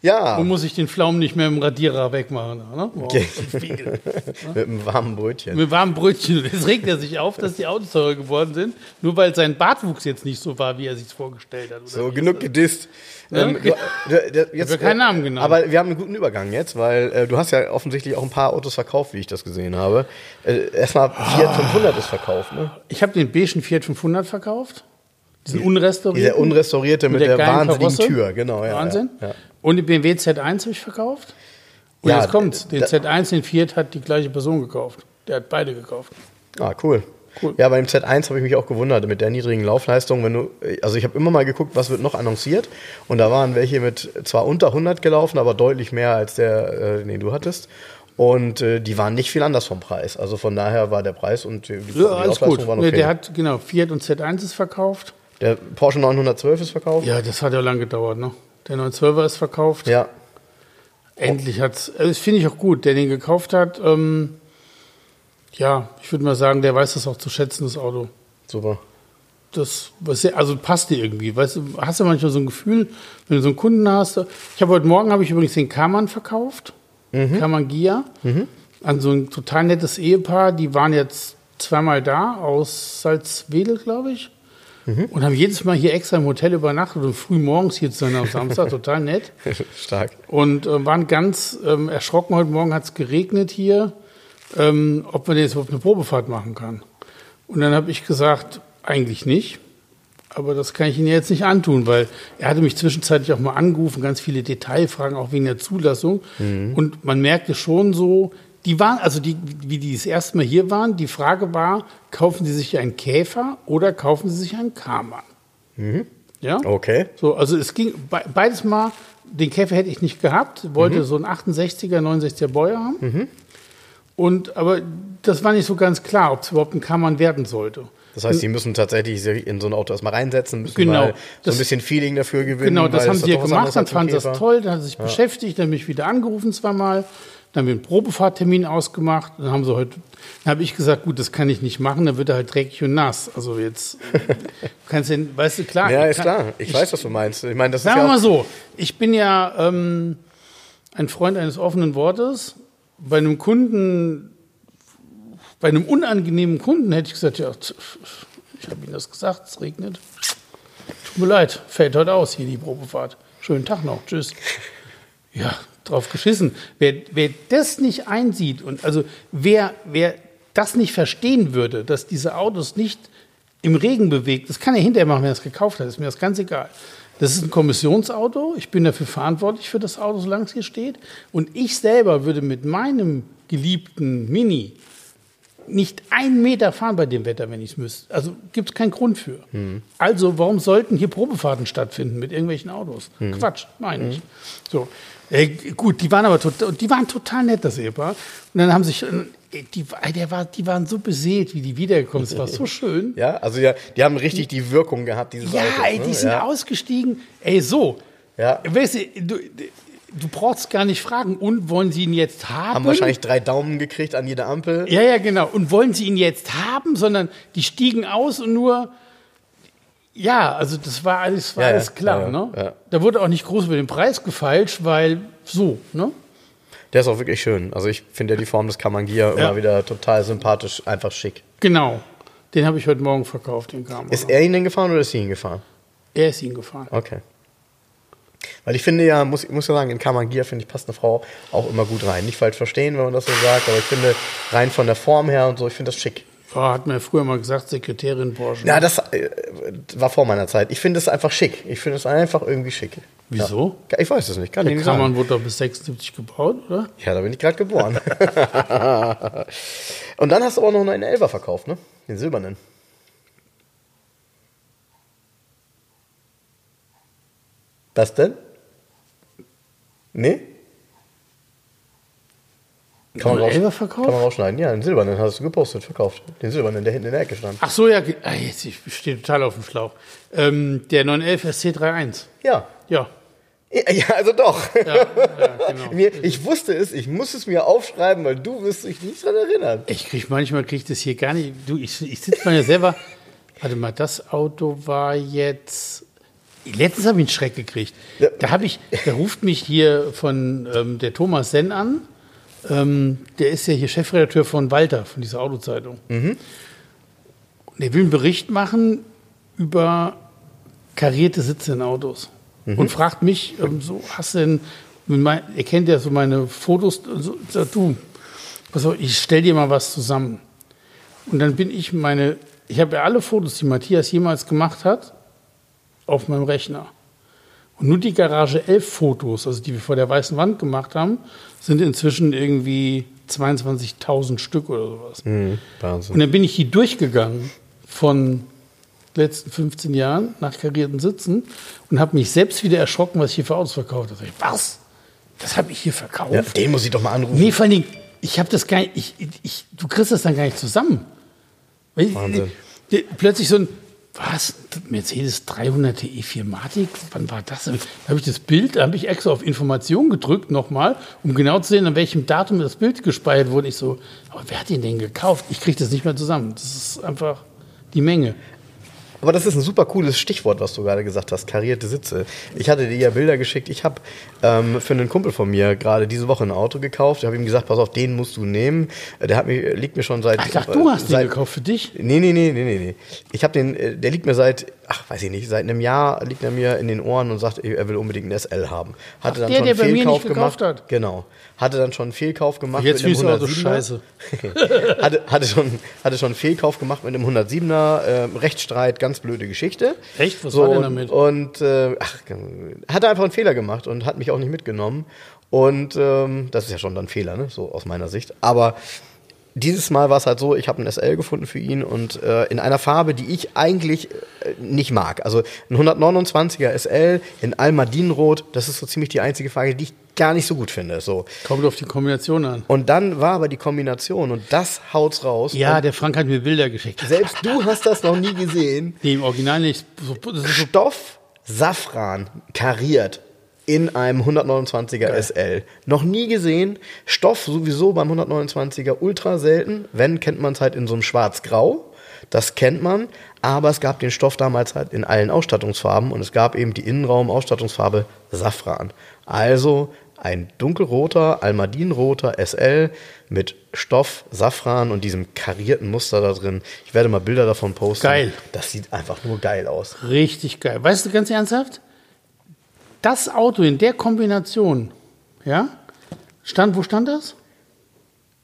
B: Ja.
A: Und muss ich den Pflaumen nicht mehr im Radierer wegmachen. Ne? Oh,
B: Okay.
A: viel.
B: Mit einem warmen Brötchen.
A: Mit warmen Brötchen. Jetzt regt er sich auf, dass die Autos teurer geworden sind, nur weil sein Bartwuchs jetzt nicht so war, wie er sich vorgestellt hat.
B: So, genug gedisst.
A: Ja,
B: Ähm,
A: okay.
B: du, du, jetzt,
A: wir keinen Namen genannt.
B: Aber wir haben einen guten Übergang jetzt, weil äh, du hast ja offensichtlich auch ein paar Autos verkauft, wie ich das gesehen habe. Äh, erstmal Fiat 500 ist verkauft, ne?
A: Ich habe den beigen Fiat 500 verkauft. Diesen unrestaurierten.
B: Dieser unrestaurierte mit, der,
A: geilen
B: wahnsinnigen
A: Karosse.
B: Tür, genau. Ja,
A: Wahnsinn.
B: Ja, ja.
A: Und den BMW Z1 habe ich verkauft. Und
B: Ja,
A: jetzt kommt's. Den
B: da-
A: Z1, den Fiat hat die gleiche Person gekauft. Der hat beide gekauft.
B: Ah, cool.
A: Cool.
B: Ja, beim Z1 habe ich mich auch gewundert mit der niedrigen Laufleistung. Wenn du, also ich habe immer mal geguckt, was wird noch annonciert. Und da waren welche mit zwar unter 100 gelaufen, aber deutlich mehr als der, äh, den du hattest. Und äh, die waren nicht viel anders vom Preis. Also von daher war der Preis und die, die
A: Ja, alles gut.
B: waren okay.
A: der hat, genau, Fiat und Z1 ist verkauft.
B: der Porsche 912 ist verkauft.
A: Ja, das hat ja lange gedauert, ne? Der 912er ist verkauft.
B: Ja.
A: Endlich hat's. Also das finde ich auch gut. Der den gekauft hat, ähm, ja, ich würde mal sagen, der weiß das auch zu schätzen, das Auto.
B: super.
A: Das, also passt dir irgendwie. Weißt du, hast du manchmal so ein Gefühl, wenn du so einen Kunden hast. Ich habe heute Morgen habe ich übrigens den Kaman verkauft. Kaman Gia. An so ein total nettes Ehepaar. Die waren jetzt zweimal da aus Salzwedel, glaube ich. Und haben jedes Mal hier extra im Hotel übernachtet und früh morgens hier zu sein am Samstag. total nett.
B: Stark.
A: Und äh, waren ganz ähm, erschrocken. Heute Morgen hat es geregnet hier, ähm, ob man jetzt überhaupt eine Probefahrt machen kann. Und dann habe ich gesagt, eigentlich nicht. Aber das kann ich Ihnen jetzt nicht antun, weil er hatte mich zwischenzeitlich auch mal angerufen, ganz viele Detailfragen, auch wegen der Zulassung. Und man merkte schon so, die waren, also die, wie die das erste Mal hier waren, die Frage war, kaufen Sie sich einen Käfer oder kaufen Sie sich einen Karmann? Ja?
B: Okay.
A: So, also es ging be- beides mal, den Käfer hätte ich nicht gehabt, wollte so einen 68er, 69er Bäuer haben. Und, aber das war nicht so ganz klar, ob es überhaupt ein Kammern werden sollte.
B: Das heißt, die müssen tatsächlich sich in so ein Auto erstmal reinsetzen, müssen
A: Genau.
B: mal so ein bisschen Feeling dafür gewinnen.
A: Genau, das haben
B: ist
A: sie ja gemacht, dann fanden sie das toll, dann haben sie sich beschäftigt, dann bin ich wieder angerufen zweimal, dann haben wir einen Probefahrttermin ausgemacht, dann haben sie heute, dann habe ich gesagt, gut, das kann ich nicht machen, dann wird er halt dreckig und nass. Also jetzt kannst du, weißt du, klar.
B: Ja,
A: ich
B: ist
A: kann-
B: klar. Ich, weiß, was du meinst. Ich meine, das ist
A: Sagen wir
B: ja
A: mal
B: auch,
A: so, ich bin ja ähm, ein Freund eines offenen Wortes. Bei einem Kunden, bei einem unangenehmen Kunden hätte ich gesagt, ja, ich habe Ihnen das gesagt, es regnet. Tut mir leid, fällt heute aus hier die Probefahrt. Schönen Tag noch, tschüss. Ja, drauf geschissen. Wer, wer das nicht einsieht und also wer, wer das nicht verstehen würde, dass diese Autos nicht im Regen bewegt, das kann er hinterher machen, wenn er es gekauft hat, ist mir das ganz egal. Das ist ein Kommissionsauto, ich bin dafür verantwortlich für das Auto, solange es hier steht. Und ich selber würde mit meinem geliebten Mini nicht einen Meter fahren bei dem Wetter, wenn ich es müsste. Also gibt es keinen Grund für. Also warum sollten hier Probefahrten stattfinden mit irgendwelchen Autos? Quatsch, meine ich. So. Äh, gut, die waren aber total, die waren total nett, das Ehepaar. Und dann haben sich, äh, die, der war, die waren so beseelt, wie die wiedergekommen sind. Es war so schön.
B: ja, also ja, die haben richtig die Wirkung gehabt, dieses
A: Ja,
B: Autos.
A: ey,
B: ne?
A: die sind
B: ja.
A: ausgestiegen. Ey, so.
B: Ja.
A: Weißt du, du, du brauchst gar nicht fragen, und wollen sie ihn jetzt haben?
B: Haben wahrscheinlich drei Daumen gekriegt an jeder Ampel.
A: Ja, ja, genau. Und wollen sie ihn jetzt haben, sondern die stiegen aus und nur. Ja, also das war alles, war
B: Ja,
A: alles klar.
B: ja,
A: ne?
B: ja.
A: Da wurde auch nicht groß über den Preis gefeilscht, weil so, ne?
B: Der ist auch wirklich schön. Also ich finde ja die Form des Kamangia immer wieder total sympathisch, einfach schick.
A: Genau. Den habe ich heute Morgen verkauft, den kam.
B: Ist er ihn denn gefahren oder ist sie ihn gefahren?
A: er ist ihn gefahren.
B: Okay. Weil ich finde ja, muss, ich muss ja sagen, in Kamangia finde ich, passt eine Frau auch immer gut rein. Nicht falsch verstehen, wenn man das so sagt, aber ich finde rein von der Form her und so, ich finde das schick.
A: Ja, hat mir früher mal gesagt, Sekretärin Porsche.
B: Ja, das äh, war vor meiner Zeit. Ich finde es einfach schick. Ich finde es einfach irgendwie schick.
A: Wieso?
B: Ja. Ich weiß es nicht, kann
A: Der
B: nicht
A: Kammern wurde doch bis 76 gebaut, oder?
B: Ja, da bin ich gerade geboren. und dann hast du auch noch einen Elfer verkauft, ne? Den silbernen. Was denn? Nee? Kann man, raus,
A: Elfer verkauft?
B: kann man rausschneiden. Ja, den silbernen hast du gepostet, verkauft. Den silbernen, der hinten in der Ecke stand.
A: Ach so, ja, ah, jetzt, ich stehe total auf dem Schlauch. Ähm, der 911 SC31.
B: Ja.
A: Ja.
B: Ja, also doch.
A: Ja, ja genau.
B: Ich wusste es, ich muss es mir aufschreiben, weil du wirst dich nicht dran erinnern.
A: Ich krieg manchmal krieg ich das hier gar nicht. Du, ich, ich sitze mal ja selber. Warte mal, das Auto war jetzt. letztens habe ich einen Schreck gekriegt. Da habe ich, da ruft mich hier von ähm, der Thomas Senn an. Ähm, der ist ja hier Chefredakteur von Walter, von dieser Autozeitung. Und der will einen Bericht machen über karierte Sitze in Autos. Und fragt mich, ähm, so, hast du denn, mein, er kennt ja so meine Fotos, so, sagt, du, pass auf, ich stell dir mal was zusammen. Und dann bin ich meine, ich habe ja alle Fotos, die Matthias jemals gemacht hat, auf meinem Rechner. Und nur die Garage 11 Fotos, also die wir vor der weißen Wand gemacht haben, sind inzwischen irgendwie 22.000 Stück oder sowas. Und
B: Wahnsinn.
A: dann bin ich hier durchgegangen von letzten 15 Jahren nach karierten Sitzen und habe mich selbst wieder erschrocken, was ich hier für Autos verkauft habe. Was? Das habe ich hier verkauft?
B: Ja, den muss ich doch mal anrufen.
A: Nee, vor allen Dingen, ich habe das gar nicht, ich, ich, du kriegst das dann gar nicht zusammen.
B: Wahnsinn.
A: Plötzlich so ein, was, Mercedes 300 E4 Matic, wann war das? Da habe ich das Bild, da habe ich extra auf Information gedrückt nochmal, um genau zu sehen, an welchem Datum das Bild gespeichert wurde. Ich so, aber wer hat den denn gekauft? Ich kriege das nicht mehr zusammen. Das ist einfach die Menge.
B: Aber das ist ein super cooles Stichwort, was du gerade gesagt hast, karierte Sitze. Ich hatte dir ja Bilder geschickt. Ich habe ähm, für einen Kumpel von mir gerade diese Woche ein Auto gekauft. Ich habe ihm gesagt, pass auf, den musst du nehmen. Äh, Der hat mir, liegt mir schon seit...
A: Ach, ich dachte, du hast den
B: seit,
A: gekauft für dich.
B: Nee, nee, nee, nee, nee, nee. Ich habe den, äh, der liegt mir seit, ach, weiß ich nicht, seit einem Jahr liegt er mir in den Ohren und sagt, er will unbedingt einen SL haben. Hatte dann
A: der,
B: schon
A: der
B: einen
A: bei mir
B: Fehlkauf
A: nicht gekauft
B: gemacht.
A: hat.
B: Genau. Hatte dann schon einen Fehlkauf gemacht
A: Jetzt
B: mit einem
A: du
B: 107er.
A: also scheiße.
B: hatte, hatte, schon, hatte schon einen Fehlkauf gemacht mit einem 107er, äh, Rechtsstreit, ganz blöde Geschichte.
A: Echt? Was
B: so,
A: war denn
B: und-
A: damit?
B: Und äh, ach, hat er einfach einen Fehler gemacht und hat mich auch nicht mitgenommen. Und ähm, das ist ja schon dann ein Fehler, ne? so aus meiner Sicht. Aber dieses Mal war es halt so, ich habe einen SL gefunden für ihn und äh, in einer Farbe, die ich eigentlich äh, nicht mag. Also ein 129er SL in Almadinrot, das ist so ziemlich die einzige Farbe, die ich gar nicht so gut finde. So.
A: Kommt auf die Kombination an.
B: Und dann war aber die Kombination und das haut's raus.
A: Ja, der Frank hat mir Bilder geschickt.
B: Selbst du hast das noch nie gesehen.
A: Nee, im Original nicht. So, so
B: Stoff Safran kariert in einem 129er SL. Noch nie gesehen. Stoff sowieso beim 129er ultra selten. Wenn, kennt man es halt in so einem schwarz-grau. Das kennt man. Aber es gab den Stoff damals halt in allen Ausstattungsfarben und es gab eben die Innenraum-Ausstattungsfarbe Safran. Also ein dunkelroter, almadinroter SL mit Stoff, Safran und diesem karierten Muster da drin. Ich werde mal Bilder davon posten.
A: Geil.
B: Das sieht einfach nur geil aus.
A: richtig geil. Weißt du, ganz ernsthaft? Das Auto in der Kombination, ja? Stand, wo stand das?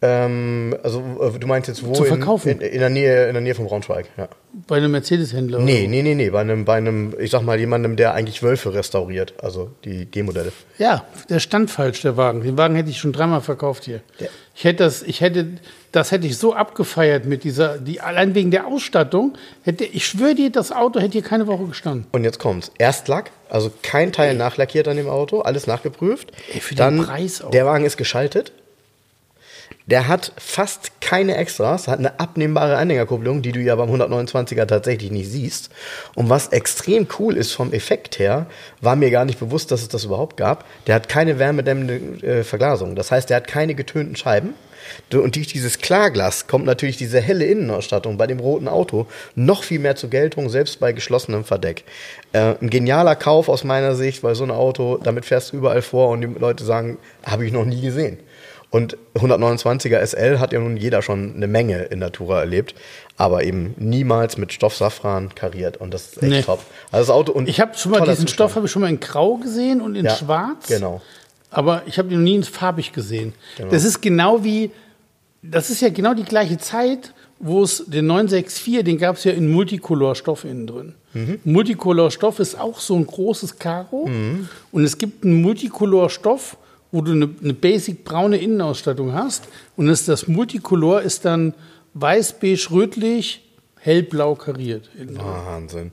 B: Ähm, also äh, du meinst jetzt wo?
A: Zu
B: in-
A: verkaufen.
B: In, in, der Nähe, in der Nähe vom Braunschweig, ja.
A: Bei einem Mercedes-Händler.
B: Nee, nee, nee, nee, bei einem, bei einem, ich sag mal, jemandem, der eigentlich Wölfe restauriert, also die G-Modelle.
A: Ja, der stand falsch, der Wagen. Den Wagen hätte ich schon dreimal verkauft hier.
B: Der-
A: Ich hätte das, ich hätte, das hätte ich so abgefeiert mit dieser, die, allein wegen der Ausstattung, hätte, ich schwöre dir, das Auto hätte hier keine Woche gestanden.
B: Und jetzt kommt's. Erstlack, also kein Teil nachlackiert an dem Auto, alles nachgeprüft.
A: Ey, für den
B: Dann,
A: Preis auch.
B: der Wagen ist geschaltet. Der hat fast keine Extras, hat eine abnehmbare Anhängerkupplung, die du ja beim 129er tatsächlich nicht siehst. Und was extrem cool ist vom Effekt her, war mir gar nicht bewusst, dass es das überhaupt gab. Der hat keine wärmedämmende äh, Verglasung. Das heißt, der hat keine getönten Scheiben. Und durch dieses Klarglas kommt natürlich diese helle Innenausstattung bei dem roten Auto noch viel mehr zur Geltung, selbst bei geschlossenem Verdeck. Äh, ein genialer Kauf aus meiner Sicht, weil so ein Auto, damit fährst du überall vor und die Leute sagen, habe ich noch nie gesehen. Und 129er SL hat ja nun jeder schon eine Menge in Natura erlebt, aber eben niemals mit Stoffsafran kariert und das ist echt
A: Nee.
B: top. Also das Auto und
A: Ich habe schon mal diesen
B: Zustand.
A: Stoff habe ich schon mal in Grau gesehen und in
B: Ja,
A: Schwarz.
B: Genau.
A: Aber ich habe ihn noch nie in farbig gesehen.
B: Genau.
A: Das ist genau wie, das ist ja genau die gleiche Zeit, wo es den 964, den gab es ja in Multicolor-Stoff innen drin.
B: Mhm.
A: Multicolor-Stoff ist auch so ein großes Karo. Und es gibt einen Multicolor-Stoff, wo du eine, eine basic braune Innenausstattung hast. Und das, das Multicolor ist dann weiß, beige, rötlich, hellblau kariert. drin.
B: Wahnsinn.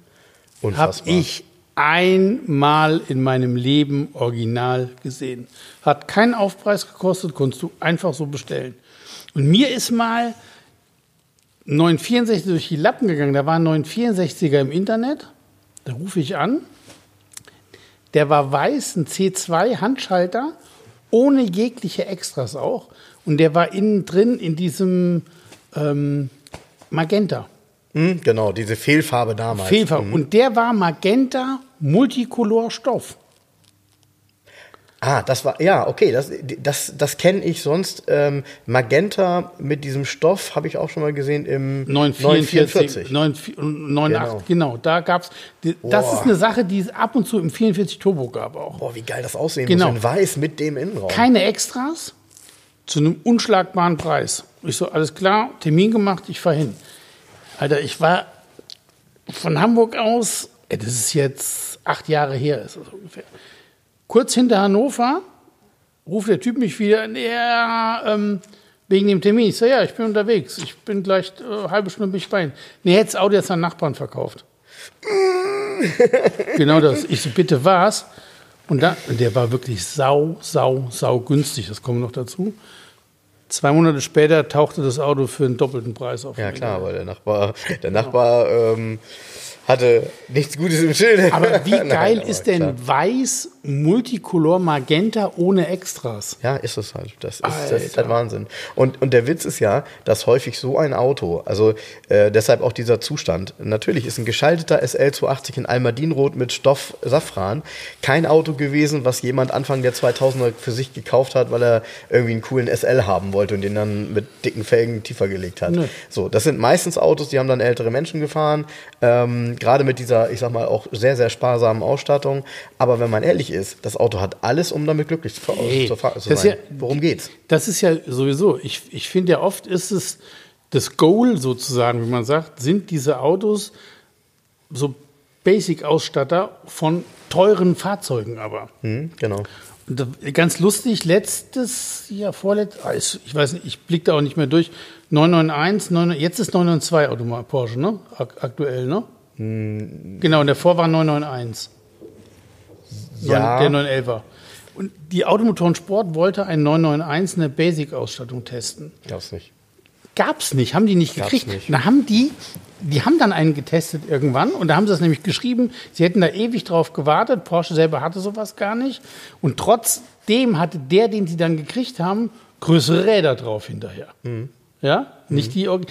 A: Habe
B: Unfassbar.
A: ich einmal in meinem Leben original gesehen. Hat keinen Aufpreis gekostet, konntest du einfach so bestellen. Und mir ist mal 964 durch die Lappen gegangen. Da war ein 964er im Internet. Da rufe ich an. Der war weiß, ein C2 Handschalter, ohne jegliche Extras auch. Und der war innen drin in diesem ähm, Magenta.
B: Hm, genau, diese Fehlfarbe damals.
A: Fehlfarbe. Und der war Magenta Multicolor-Stoff.
B: Ah, das war, ja, okay, das, das, das kenne ich sonst. Ähm, Magenta mit diesem Stoff habe ich auch schon mal gesehen im
A: 944. 989, genau. genau, da gab es, das
B: Boah.
A: ist eine Sache, die es ab und zu im 44 Turbo gab auch.
B: Boah, wie geil das aussehen
A: Genau.
B: muss in weiß mit dem Innenraum.
A: Keine Extras, zu einem unschlagbaren Preis. Ich so, alles klar, Termin gemacht, ich fahr hin. Alter, ich war von Hamburg aus, ey, das ist jetzt acht Jahre her, ist das ungefähr. Kurz hinter Hannover ruft der Typ mich wieder, ja, ähm, wegen dem Termin. Ich so, ja, ich bin unterwegs. Ich bin gleich äh, halbe Stunde bin ich bei Ihnen. Nee, hätte das Auto jetzt an Nachbarn verkauft. genau das. Ich so, bitte was? Und da, der war wirklich sau, sau, sau günstig. Das kommt noch dazu. Zwei Monate später tauchte das Auto für einen doppelten Preis auf.
B: Ja klar, weil der Nachbar, der Nachbar ähm, hatte nichts Gutes im Schild.
A: Aber wie
B: Nein,
A: geil
B: aber
A: ist denn
B: klar.
A: weiß, Multicolor, Magenta ohne Extras?
B: Ja, ist es halt. Das ist, das ist halt Wahnsinn. Und, und der Witz ist ja, dass häufig so ein Auto, also äh, deshalb auch dieser Zustand, natürlich ist ein geschalteter SL280 in Almadinrot mit Stoff Safran kein Auto gewesen, was jemand Anfang der 2000er für sich gekauft hat, weil er irgendwie einen coolen SL haben wollte und den dann mit dicken Felgen tiefer gelegt hat.
A: Nö.
B: So, das sind meistens Autos, die haben dann ältere Menschen gefahren, ähm, gerade mit dieser, ich sag mal, auch sehr, sehr sparsamen Ausstattung. Aber wenn man ehrlich ist, das Auto hat alles, um damit glücklich zu,
A: Ey,
B: zu, zu sein.
A: ja-
B: Worum geht's?
A: Das ist ja sowieso, ich, ich finde ja oft ist es das Goal sozusagen, wie man sagt, sind diese Autos so Basic-Ausstatter von teuren Fahrzeugen aber.
B: Hm, genau.
A: Und ganz lustig, letztes Jahr, vorletztes, ah, ich weiß nicht, ich blicke da auch nicht mehr durch, 991, 9, jetzt ist 992 Automat Porsche, ne? Ak aktuell, ne? Genau, und davor war 991.
B: Ja.
A: Der 911er. Und die Automotoren Sport wollte ein 991 eine Basic-Ausstattung testen.
B: Gab's nicht.
A: Gab's nicht, haben die nicht
B: Gab's
A: gekriegt.
B: nicht.
A: Da haben die, die haben dann einen getestet irgendwann und da haben sie das nämlich geschrieben, sie hätten da ewig drauf gewartet, Porsche selber hatte sowas gar nicht und trotzdem hatte der, den sie dann gekriegt haben, größere Räder drauf hinterher.
B: Mhm.
A: Ja, nicht die, Org-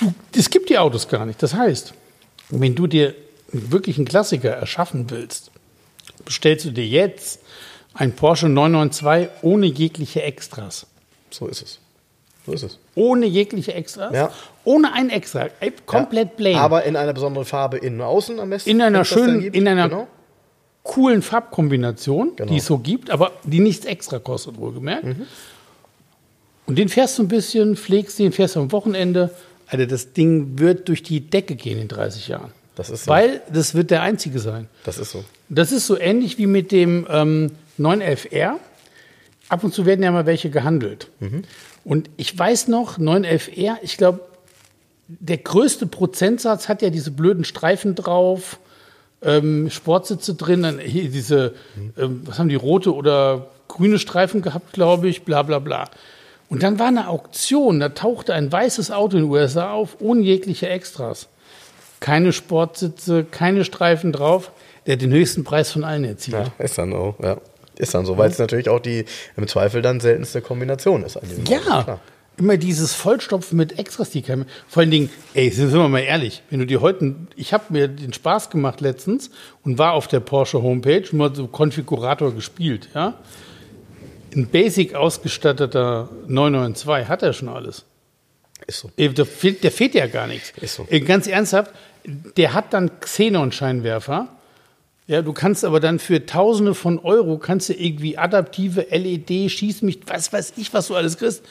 A: du, es gibt die Autos gar nicht. Das heißt, wenn du dir wirklich einen Klassiker erschaffen willst, bestellst du dir jetzt ein Porsche 992 ohne jegliche Extras.
B: So ist es. So ist es.
A: Ohne jegliche Extras.
B: Ja.
A: Ohne ein Extra. Ey, Komplett plain.
B: Aber in einer besonderen Farbe innen und außen am besten.
A: in einer schönen, in einer
B: Genau.
A: coolen Farbkombination,
B: Genau.
A: die es so gibt, aber die nichts extra kostet, wohlgemerkt.
B: Mhm.
A: Und den fährst du ein bisschen, pflegst den, fährst du am Wochenende. Alter, das Ding wird durch die Decke gehen in 30 Jahren.
B: Das ist so.
A: Weil das wird der einzige sein.
B: Das ist so.
A: Das ist so ähnlich wie mit dem ähm, 911R. Ab und zu werden ja mal welche gehandelt. Und ich weiß noch, 911R, ich glaube, der größte Prozentsatz hat ja diese blöden Streifen drauf, ähm, Sportsitze drin, dann hier diese, ähm, was haben die, rote oder grüne Streifen gehabt, glaube ich, bla bla bla. Und dann war eine Auktion, da tauchte ein weißes Auto in den USA auf, ohne jegliche Extras. Keine Sportsitze, keine Streifen drauf. Der den höchsten Preis von allen erzielt.
B: Ja, ist dann so. Ja. Ist dann so, weil es natürlich auch die im Zweifel dann seltenste Kombination ist.
A: Ja, immer dieses Vollstopfen mit Extras, die kann, vor allen Dingen, ey, sind wir mal ehrlich, wenn du dir heute, ich habe mir den Spaß gemacht letztens und war auf der Porsche Homepage, mal so Konfigurator gespielt, ja. Ein basic ausgestatteter 992 hat er schon alles.
B: Ist so.
A: Ey, Da fehlt, der fehlt ja gar nichts.
B: Ist so.
A: Ey, Ganz ernsthaft, der hat dann Xenon-Scheinwerfer. Ja, du kannst aber dann für Tausende von Euro kannst du irgendwie adaptive LED, schieß mich, was weiß ich, was du alles kriegst.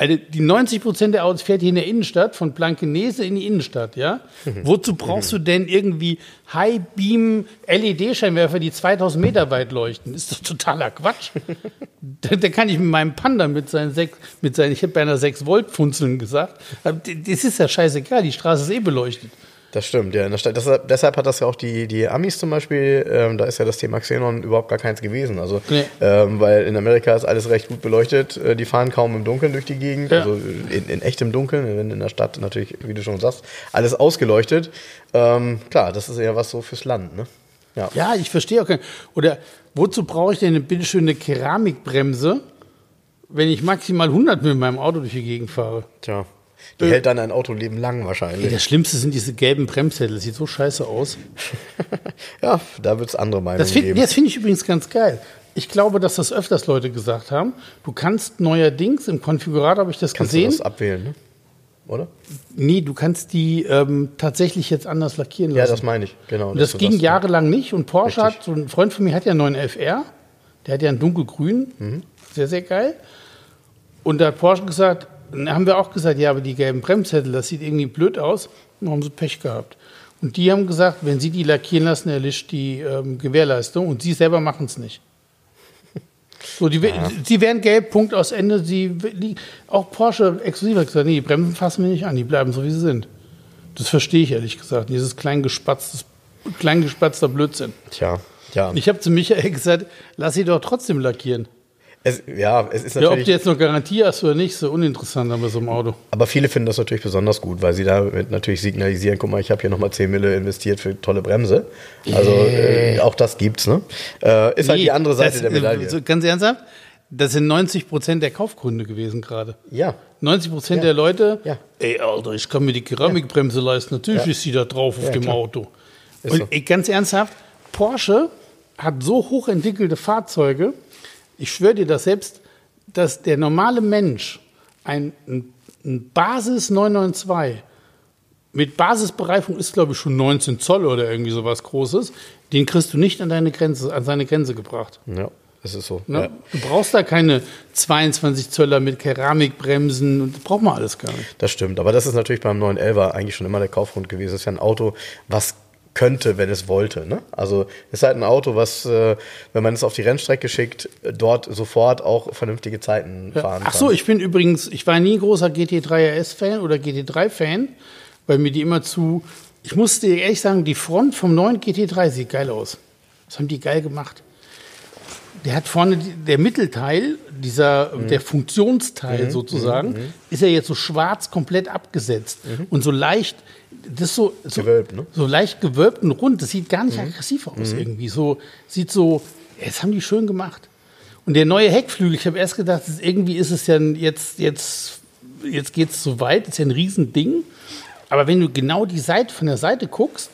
A: Also die 90 Prozent der Autos fährt hier in der Innenstadt, von Blankenese in die Innenstadt, ja. Wozu brauchst du denn irgendwie High-Beam LED-Scheinwerfer, die 2000 Meter weit leuchten? ist doch totaler Quatsch. da, da kann ich mit meinem Panda mit seinen sechs, mit seinen, ich habe beinahe 6 Volt Funzeln gesagt. Aber Das ist ja scheißegal, die Straße ist eh beleuchtet.
B: Das stimmt, ja. Deshalb, deshalb hat das ja auch die, die Amis zum Beispiel, ähm, da ist ja das Thema Xenon überhaupt gar keins gewesen. Also,
A: Nee.
B: ähm, weil in Amerika ist alles recht gut beleuchtet. Äh, die fahren kaum im Dunkeln durch die Gegend,
A: Ja.
B: also in, in echtem Dunkeln, wenn in der Stadt natürlich, wie du schon sagst, alles ausgeleuchtet. Ähm, klar, das ist ja was so fürs Land, ne? Ja.
A: Ja, ich verstehe auch kein. Oder wozu brauche ich denn eine bitteschöne Keramikbremse, wenn ich maximal 100 mit meinem Auto durch die Gegend fahre?
B: Tja. Die hält dann ein Autoleben lang
A: Ey,
B: wahrscheinlich.
A: das Schlimmste sind diese gelben Bremssättel. Das sieht so scheiße aus.
B: ja, da wird es andere Meinungen
A: Das, find-
B: geben.
A: das finde ich übrigens ganz geil. Ich glaube, dass das öfters Leute gesagt haben. Du kannst neuerdings im Konfigurator, habe ich das
B: Kannst du
A: gesehen.
B: das abwählen, ne? oder?
A: nee, du kannst die ähm, tatsächlich jetzt anders lackieren
B: Ja,
A: lassen.
B: das meine ich, genau.
A: Und das
B: du
A: ging jahrelang nicht. Und Porsche
B: Richtig.
A: hat, so ein Freund von mir hat ja einen neuen FR. Der hat ja einen dunkelgrün.
B: Mhm.
A: Sehr, sehr geil. Und da hat Porsche gesagt, dann haben wir auch gesagt, ja, aber die gelben Bremssättel, das sieht irgendwie blöd aus. Dann haben sie Pech gehabt. Und die haben gesagt, wenn sie die lackieren lassen, erlischt die ähm, Gewährleistung. Und sie selber machen es nicht. So, die, Sie werden gelb, Punkt aus Ende. Sie, auch Porsche exklusiv hat gesagt, nee, die Bremsen fassen wir nicht an, die bleiben so, wie sie sind. Das verstehe ich ehrlich gesagt. Dieses kleingespatztes, kleingespatzter Blödsinn.
B: Tja, ja.
A: Ich habe zu Michael gesagt, lass sie doch trotzdem lackieren.
B: Es, ja, es ist
A: Ja, ob
B: natürlich.
A: du jetzt noch Garantie hast oder nicht, so uninteressant bei so einem Auto.
B: aber viele finden das natürlich besonders gut, weil sie damit natürlich signalisieren, guck mal, ich habe hier nochmal 10 Mille investiert für tolle Bremse. Also äh, auch das gibt's, ne? Äh, ist halt
A: Nee,
B: die andere Seite
A: das,
B: der Medaille.
A: äh, So, ganz ernsthaft, das sind 90 Prozent der Kaufgründe gewesen gerade.
B: ja.
A: 90 Prozent
B: Ja.
A: der Leute,
B: Ja.
A: ey, Alter, ich kann mir die Keramikbremse leisten. Natürlich
B: Ja.
A: ist sie da drauf auf
B: Ja,
A: dem
B: klar.
A: Auto.
B: Ist
A: Und
B: so.
A: ey, ganz ernsthaft, Porsche hat so hochentwickelte Fahrzeuge. Ich schwöre dir, dass selbst dass der normale Mensch ein, ein, ein Basis 992 mit Basisbereifung ist, glaube ich, schon 19 Zoll oder irgendwie sowas Großes, den kriegst du nicht an deine Grenze, an seine Grenze gebracht.
B: Ja, es ist so.
A: Ne?
B: Ja.
A: Du brauchst da keine 22 Zöller mit Keramikbremsen und das braucht man alles gar nicht.
B: Das stimmt, aber das ist natürlich beim 911 eigentlich schon immer der Kaufgrund gewesen. Das ist ja ein Auto, was könnte, wenn es wollte. Ne? Also ist halt ein Auto, was, äh, wenn man es auf die Rennstrecke schickt, dort sofort auch vernünftige Zeiten fahren
A: Ach so,
B: kann.
A: ich bin übrigens, ich war nie ein großer GT3 RS-Fan oder GT3-Fan, weil mir die immer zu, ich muss dir ehrlich sagen, die Front vom neuen GT3 sieht geil aus. Das haben die geil gemacht. Der hat vorne, der Mittelteil, dieser,
B: Mhm.
A: der Funktionsteil sozusagen, ist ja jetzt so schwarz komplett abgesetzt und so leicht, das ist so, so,
B: Mhm. Gewölbt, ne? Mhm.
A: so leicht gewölbt und rund. Das sieht gar nicht aggressiv aus irgendwie. So, sieht so, das haben die schön gemacht. Und der neue Heckflügel, ich habe erst gedacht, das ist, irgendwie ist es ja jetzt, jetzt, jetzt geht es so weit, ist ja ein Riesending. Aber wenn du genau die Seite von der Seite guckst,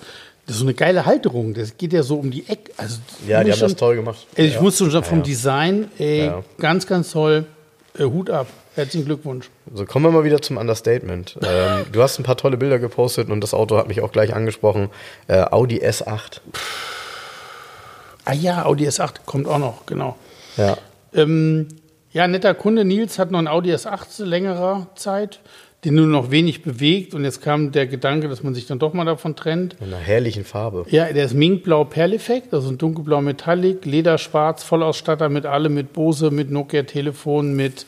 A: das ist so eine geile Halterung. Das geht ja so um die Ecke. Also,
B: Ja, die haben das
A: schon-
B: toll gemacht.
A: Ey, ich
B: Ja.
A: muss schon vom
B: Ja.
A: Design, ey,
B: Ja.
A: ganz, ganz toll. Äh, Hut ab. Herzlichen Glückwunsch.
B: So, kommen wir mal wieder zum Understatement. ähm, du hast ein paar tolle Bilder gepostet und das Auto hat mich auch gleich angesprochen. Äh, Audi S8.
A: Ah ja, Audi S8 kommt auch noch, genau.
B: Ja.
A: Ähm, ja, netter Kunde Nils hat noch einen Audi S8 zu längerer Zeit, den nur noch wenig bewegt. Und jetzt kam der Gedanke, dass man sich dann doch mal davon trennt.
B: In einer herrlichen Farbe.
A: Ja, der ist Minkblau Perleffekt, also ein dunkelblau Metallic, Lederschwarz, Vollausstatter mit allem, mit Bose, mit Nokia-Telefon, mit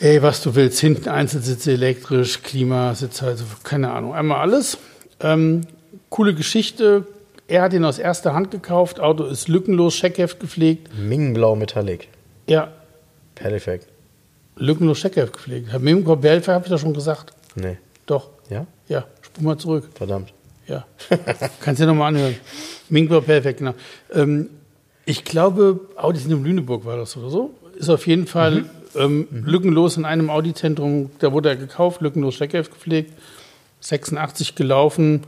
A: ey, was du willst, hinten Einzelsitze elektrisch, Klimasitze, also keine Ahnung, einmal alles. Ähm, coole Geschichte. Er hat ihn aus erster Hand gekauft. Auto ist lückenlos, Scheckheft gepflegt.
B: Mingenblau Metallic.
A: Ja,
B: Perfekt.
A: lückenlos Scheckheft gepflegt. Hat Minkblau Perleffekt, habe ich das schon gesagt.
B: Nee.
A: Doch.
B: Ja?
A: Ja, spul mal zurück.
B: Verdammt.
A: Ja, kannst du dir nochmal anhören. Mink war perfekt, genau. Ähm, ich glaube, Audi in Lüneburg war das oder so. Ist auf jeden Fall ähm, lückenlos in einem Audi-Zentrum. Da wurde er gekauft, lückenlos Steckheft gepflegt, 86 gelaufen.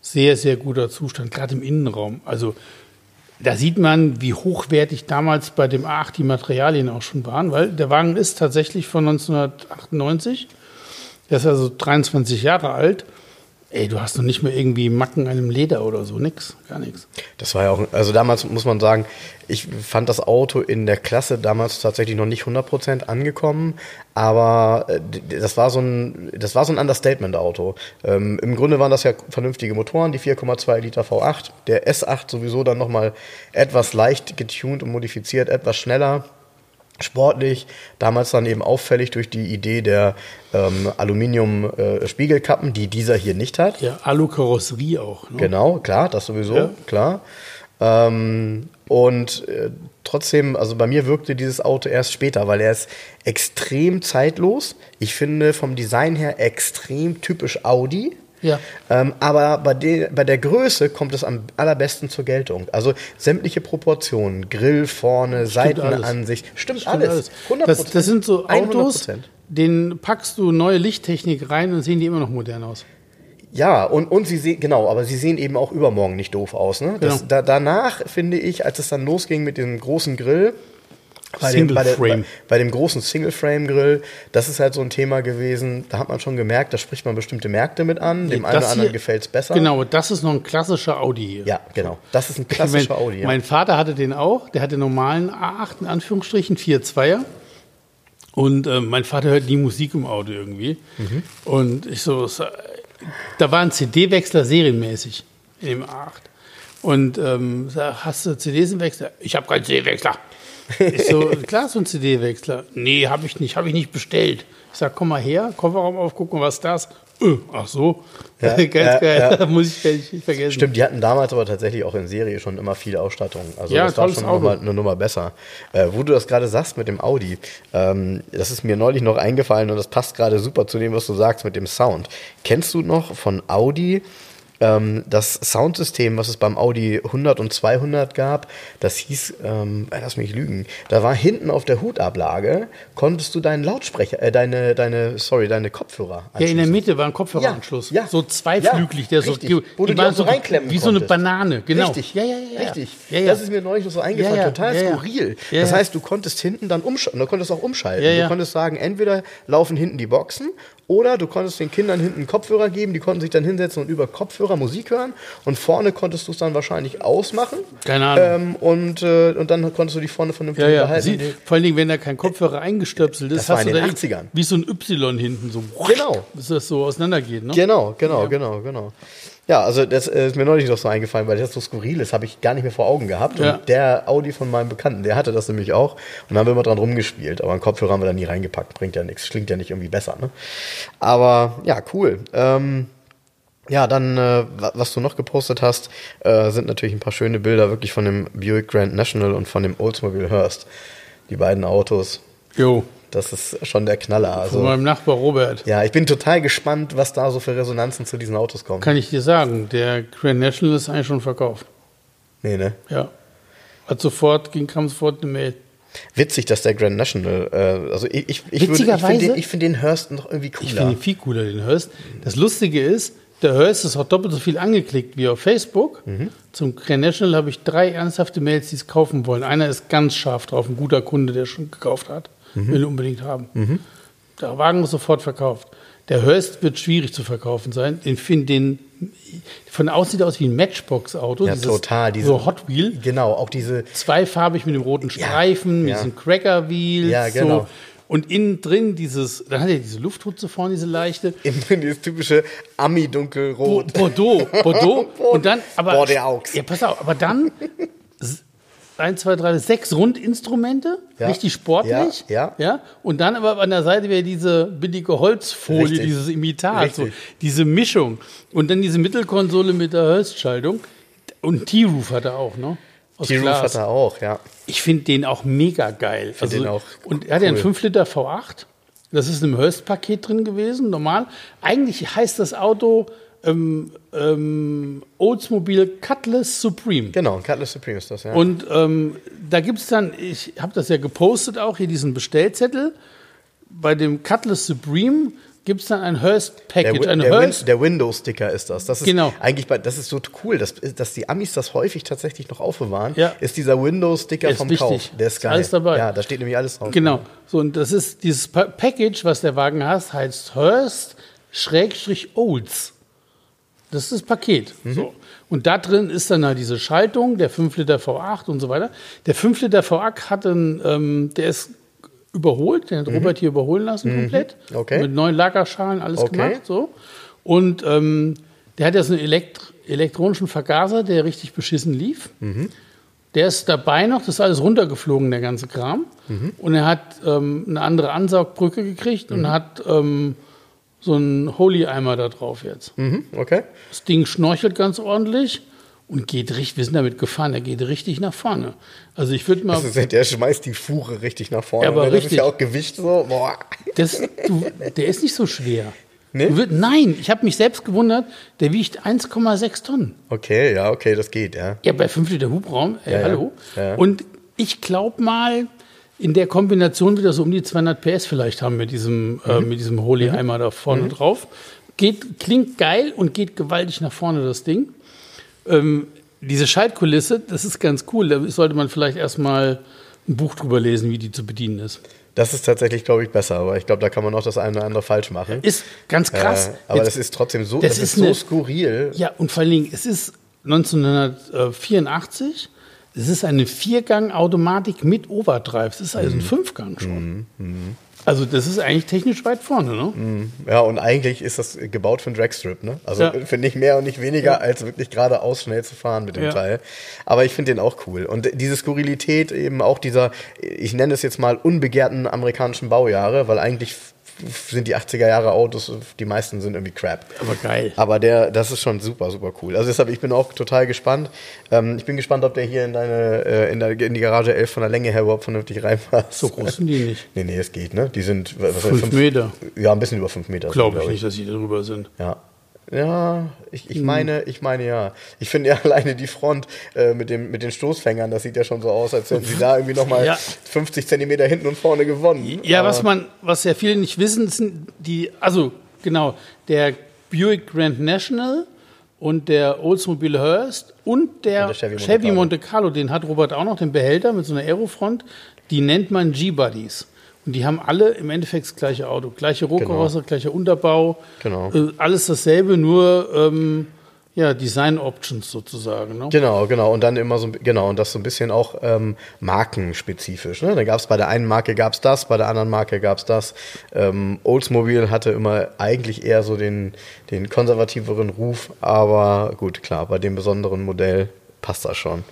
A: Sehr, sehr guter Zustand, gerade im Innenraum. Also da sieht man, wie hochwertig damals bei dem A8 die Materialien auch schon waren, weil der Wagen ist tatsächlich von 1998. Der ist also 23 Jahre alt. Ey, du hast noch nicht mehr irgendwie Macken an einem Leder oder so, nix, gar nichts.
B: Das war ja auch, also damals muss man sagen, ich fand das Auto in der Klasse damals tatsächlich noch nicht 100% angekommen, aber äh, das war so ein, das war so ein Understatement-Auto. Ähm, Im Grunde waren das ja vernünftige Motoren, die 4,2 Liter V8, der S8 sowieso dann nochmal etwas leicht getuned und modifiziert, etwas schneller. Sportlich, damals dann eben auffällig durch die Idee der ähm, Aluminium-Spiegelkappen, die dieser hier nicht hat.
A: Ja, Alu-Karosserie auch. Ne?
B: Genau, klar, das sowieso,
A: Ja.
B: klar. Ähm, und äh, trotzdem, also bei mir wirkte dieses Auto erst später, weil er ist extrem zeitlos. Ich finde vom Design her extrem typisch Audi.
A: Ja.
B: Ähm, aber bei, de, bei der Größe kommt es am allerbesten zur Geltung. Also sämtliche Proportionen, Grill vorne,
A: alles.
B: Seitenansicht, stimmt,
A: Stimmt
B: alles.
A: alles.
B: 100%.
A: Das, das sind so
B: 100%.
A: Autos, den packst du neue Lichttechnik rein und sehen die immer noch modern aus.
B: Ja, und, und sie sehen, genau, aber sie sehen eben auch übermorgen nicht doof aus. Ne? Das,
A: Genau.
B: da, danach, finde ich, als es dann losging mit dem großen Grill, bei dem, bei, der, bei, bei dem großen Single-Frame-Grill, das ist halt so ein Thema gewesen, da hat man schon gemerkt, da spricht man bestimmte Märkte mit an, dem einen
A: Das
B: oder anderen gefällt es besser.
A: Genau, das ist noch ein klassischer Audi hier.
B: Ja, genau. Das ist ein klassischer
A: mein,
B: Audi. Ja.
A: Mein Vater hatte den auch. Der hatte normalen A8 in Anführungsstrichen, 4.2er. Und äh, mein Vater hört nie Musik im Auto irgendwie.
B: Mhm.
A: Und ich so, äh, da war ein CD-Wechsler serienmäßig in dem A8. Und ähm, sag, hast du CDs im Wechsler? Ich habe keinen CD-Wechsler. Ich so, klar, so ein CD-Wechsler. Nee, habe ich nicht, habe ich nicht bestellt. Ich sag, komm mal her, Kofferraum aufgucken, was ist das? Äh, ach so,
B: Ja,
A: ganz
B: ja,
A: geil,
B: ja.
A: muss ich nicht nicht vergessen.
B: Stimmt, die hatten damals aber tatsächlich auch in Serie schon immer viel Ausstattung. Also
A: Ja,
B: das war schon
A: Auto.
B: nochmal eine Nummer besser. Äh, wo du das gerade sagst mit dem Audi, ähm, das ist mir neulich noch eingefallen und das passt gerade super zu dem, was du sagst mit dem Sound. Kennst du noch von Audi ähm, das Soundsystem, was es beim Audi 100 und 200 gab? Das hieß, ähm, äh, lass mich lügen, da war hinten auf der Hutablage, konntest du deinen Lautsprecher, äh, deine, deine, sorry, deine Kopfhörer
A: Ja, in der
B: anschließen.
A: Mitte war ein Kopfhöreranschluss.
B: Ja, ja.
A: so zweiflüglich, der so,
B: richtig.
A: die,
B: Wo du die
A: waren
B: auch so reinklemmen
A: Wie so eine
B: konntest.
A: Banane, genau.
B: Richtig,
A: Ja, ja, ja.
B: richtig.
A: Ja, ja.
B: Das ist mir neulich noch so eingefallen, total skurril. Das heißt, du konntest hinten dann umschalten, du konntest auch umschalten. Du konntest sagen, entweder laufen hinten die Boxen oder du konntest den Kindern hinten Kopfhörer geben, die konnten sich dann hinsetzen und über Kopfhörer Musik hören und vorne konntest du es dann wahrscheinlich ausmachen.
A: Keine Ahnung.
B: Ähm, und, äh, und dann konntest du dich vorne vernünftig
A: Ja, ja.
B: unterhalten.
A: Sie, vor allen Dingen, wenn da kein Kopfhörer eingestöpselt ist,
B: Das war
A: hast
B: in
A: du
B: den
A: da
B: 80ern.
A: wie so ein Y hinten so.
B: Genau.
A: Bis das so auseinandergeht, ne?
B: Genau, genau, genau, genau. Ja, also das äh, ist mir neulich noch so eingefallen, weil das so skurril ist, habe ich gar nicht mehr vor Augen gehabt.
A: Ja.
B: Und der Audi von meinem Bekannten, der hatte das nämlich auch. Und haben wir immer dran rumgespielt. Aber einen Kopfhörer haben wir da nie reingepackt. Bringt ja nichts. Klingt ja nicht irgendwie besser, ne? Aber ja, cool. Ähm, ja, dann, äh, wa- was du noch gepostet hast, äh, sind natürlich ein paar schöne Bilder wirklich von dem Buick Grand National und von dem Oldsmobile Hearst. Die beiden Autos.
A: Jo,
B: Das ist schon der Knaller.
A: von
B: Also,
A: meinem Nachbar Robert.
B: ja, ich bin total gespannt, was da so für Resonanzen zu diesen Autos kommen.
A: Kann ich dir sagen, der Grand National ist eigentlich schon verkauft.
B: Nee, ne?
A: Ja. Hat sofort, ging, kam sofort eine Mail.
B: Witzig, dass der Grand National, äh, also ich, ich, ich, würde- ich finde den, ich find den Hearst noch irgendwie
A: Ich finde
B: cooler.
A: ihn viel cooler, den Hearst. Das Lustige ist, der Hearst ist auch doppelt so viel angeklickt wie auf Facebook.
B: Mhm.
A: Zum Grand National habe ich drei ernsthafte Mails, die es kaufen wollen. Einer ist ganz scharf drauf, ein guter Kunde, der schon gekauft hat.
B: Mhm.
A: Will unbedingt haben. Der Wagen ist sofort verkauft. Der Hearst wird schwierig zu verkaufen sein. Den finde den von außen sieht er aus wie ein Matchbox-Auto.
B: Ja, total. Diese,
A: so Hot Wheel.
B: Genau, auch diese,
A: Zweifarbig mit dem roten Streifen, mit
B: ja.
A: diesem Cracker Wheel.
B: Ja, genau.
A: So. Und innen drin dieses, dann hat er diese Lufthutze vorne, diese leichte.
B: dieses typische Ami-dunkelrot.
A: Bordeaux, Bordeaux. und dann, aber.
B: Bordeaux.
A: Ja, pass auf, aber dann. s- Eins, zwei, drei, sechs Rundinstrumente,
B: Ja.
A: richtig sportlich.
B: Ja, ja.
A: ja. Und dann aber an der Seite wäre diese billige Holzfolie,
B: Richtig.
A: dieses Imitat, so, diese Mischung. Und dann diese Mittelkonsole mit der Hölzschaltung. Und T-Roof hat er auch, ne?
B: T-Roof hat er auch, ja.
A: Ich finde den auch mega geil. Also,
B: den auch
A: und er hat ja einen
B: cool.
A: 5 Liter V8. Das ist im Hearst-Paket drin gewesen, normal. Eigentlich heißt das Auto ähm, ähm, Oldsmobile Cutlass Supreme.
B: Genau, Cutlass Supreme ist das, ja.
A: Und ähm, da gibt es dann, ich habe das ja gepostet auch, hier diesen Bestellzettel. Bei dem Cutlass Supreme gibt es dann ein
B: der,
A: Hearst-Package.
B: Win-
A: Ein
B: der, Win
A: Hearst
B: der Windows-Sticker ist das. Das ist
A: Genau.
B: eigentlich bei, das ist so cool, dass, dass die Amis das häufig tatsächlich noch aufbewahren.
A: Ja.
B: Ist dieser Windows-Sticker
A: Ist
B: vom
A: wichtig.
B: Kauf. Der ist
A: Ist
B: geil.
A: alles dabei.
B: Ja, da steht nämlich alles drauf.
A: Genau. So, und das ist dieses Pa- Package, was der Wagen hat, heißt Hearst Schrägstrich Olds. Das ist das Paket. So. Und da drin ist dann halt diese Schaltung, der 5 Liter V8 und so weiter. Der 5 Liter V8 hat einen, ähm, der ist überholt, den hat Robert hier überholen lassen komplett.
B: Okay.
A: Mit neuen Lagerschalen, alles
B: Okay.
A: gemacht. So. Und ähm, der hat ja so einen Elekt elektronischen Vergaser, der richtig beschissen lief. Der ist dabei noch, das ist alles runtergeflogen, der ganze Kram. Und er hat ähm, eine andere Ansaugbrücke gekriegt und hat ähm, so einen Holy-Eimer da drauf jetzt.
B: Mhm, okay.
A: Das Ding schnorchelt ganz ordentlich und geht richtig, wir sind damit gefahren, er geht richtig nach vorne. Also ich würde mal,
B: ist, der schmeißt die Fuhre richtig nach vorne.
A: Aber
B: ne? das
A: richtig.
B: ist ja auch Gewicht so. Boah.
A: das, du, der ist nicht so schwer.
B: Nee?
A: Du würd, nein, ich habe mich selbst gewundert, der wiegt 1,6 Tonnen.
B: Okay, ja, okay, das geht, ja.
A: Ja, bei 5 Liter Hubraum, ey,
B: Ja,
A: hallo.
B: Ja.
A: Und ich glaube mal, in der Kombination wieder so um die 200 PS vielleicht haben mit diesem, äh, mit diesem Holy-Eimer da vorne drauf. Geht, klingt geil und geht gewaltig nach vorne, das Ding. Ähm, diese Schaltkulisse, das ist ganz cool. Da sollte man vielleicht erstmal ein Buch drüber lesen, wie die zu bedienen ist.
B: Das ist tatsächlich, glaube ich, besser, aber ich glaube, da kann man auch das eine oder andere falsch machen.
A: Ist ganz krass.
B: Äh, aber
A: Jetzt-
B: das ist trotzdem so,
A: das
B: das, ist
A: ist
B: so
A: eine-
B: skurril.
A: Ja, und vor allen Dingen, es ist 1984. Es ist eine Viergang-Automatik mit Overdrive. Es ist
B: Mhm.
A: also ein Fünfgang schon. Also das ist eigentlich technisch weit vorne, ne?
B: Ja, und eigentlich ist das gebaut für einen Dragstrip, ne? Also
A: Ja.
B: für nicht mehr und nicht weniger, als wirklich geradeaus schnell zu fahren mit dem
A: Ja.
B: Teil. Aber ich finde den auch cool. Und diese Skurrilität eben auch dieser, ich nenne es jetzt mal unbegehrten amerikanischen Baujahre, weil eigentlich sind die 80er Jahre Autos, die meisten sind irgendwie crap.
A: Aber geil.
B: Aber der, das ist schon super, super cool. Also deshalb, ich bin auch total gespannt. Ähm, ich bin gespannt, ob der hier in deine, äh, in, der, in die Garage 11 von der Länge her überhaupt vernünftig reinpasst.
A: So groß sind die nicht.
B: Nee, nee, es geht, ne? Die sind was, was,
A: Fünf Meter.
B: Ja, ein bisschen über fünf Meter.
A: Glaube
B: glaub
A: ich nicht, dass die drüber sind.
B: Ja. Ja, ich, ich meine, ich meine ja. Ich finde ja alleine die Front äh, mit, dem, mit den Stoßfängern, das sieht ja schon so aus, als hätten sie da irgendwie nochmal
A: Ja.
B: 50 Zentimeter hinten und vorne gewonnen.
A: Ja,
B: Aber-
A: was man, was ja viele nicht wissen, sind die, also genau, der Buick Grand National und der Oldsmobile Hearst und der,
B: Und der Chevy
A: Chevy,
B: Monte
A: Monte Carlo, den hat Robert auch noch, den Behälter mit so einer Aerofront, die nennt man G-Buddies. Und die haben alle im Endeffekt das gleiche Auto. Gleiche Rohkarosse, gleicher Unterbau.
B: Genau.
A: Äh, alles dasselbe, nur ähm, ja, Design Options sozusagen. Ne?
B: Genau, genau. Und dann immer so, genau, und das so ein bisschen auch ähm, markenspezifisch. Ne? Da gab es bei der einen Marke gab's das, bei der anderen Marke gab's das. Ähm, Oldsmobile hatte immer eigentlich eher so den, den konservativeren Ruf, aber gut, klar, bei dem besonderen Modell passt das schon.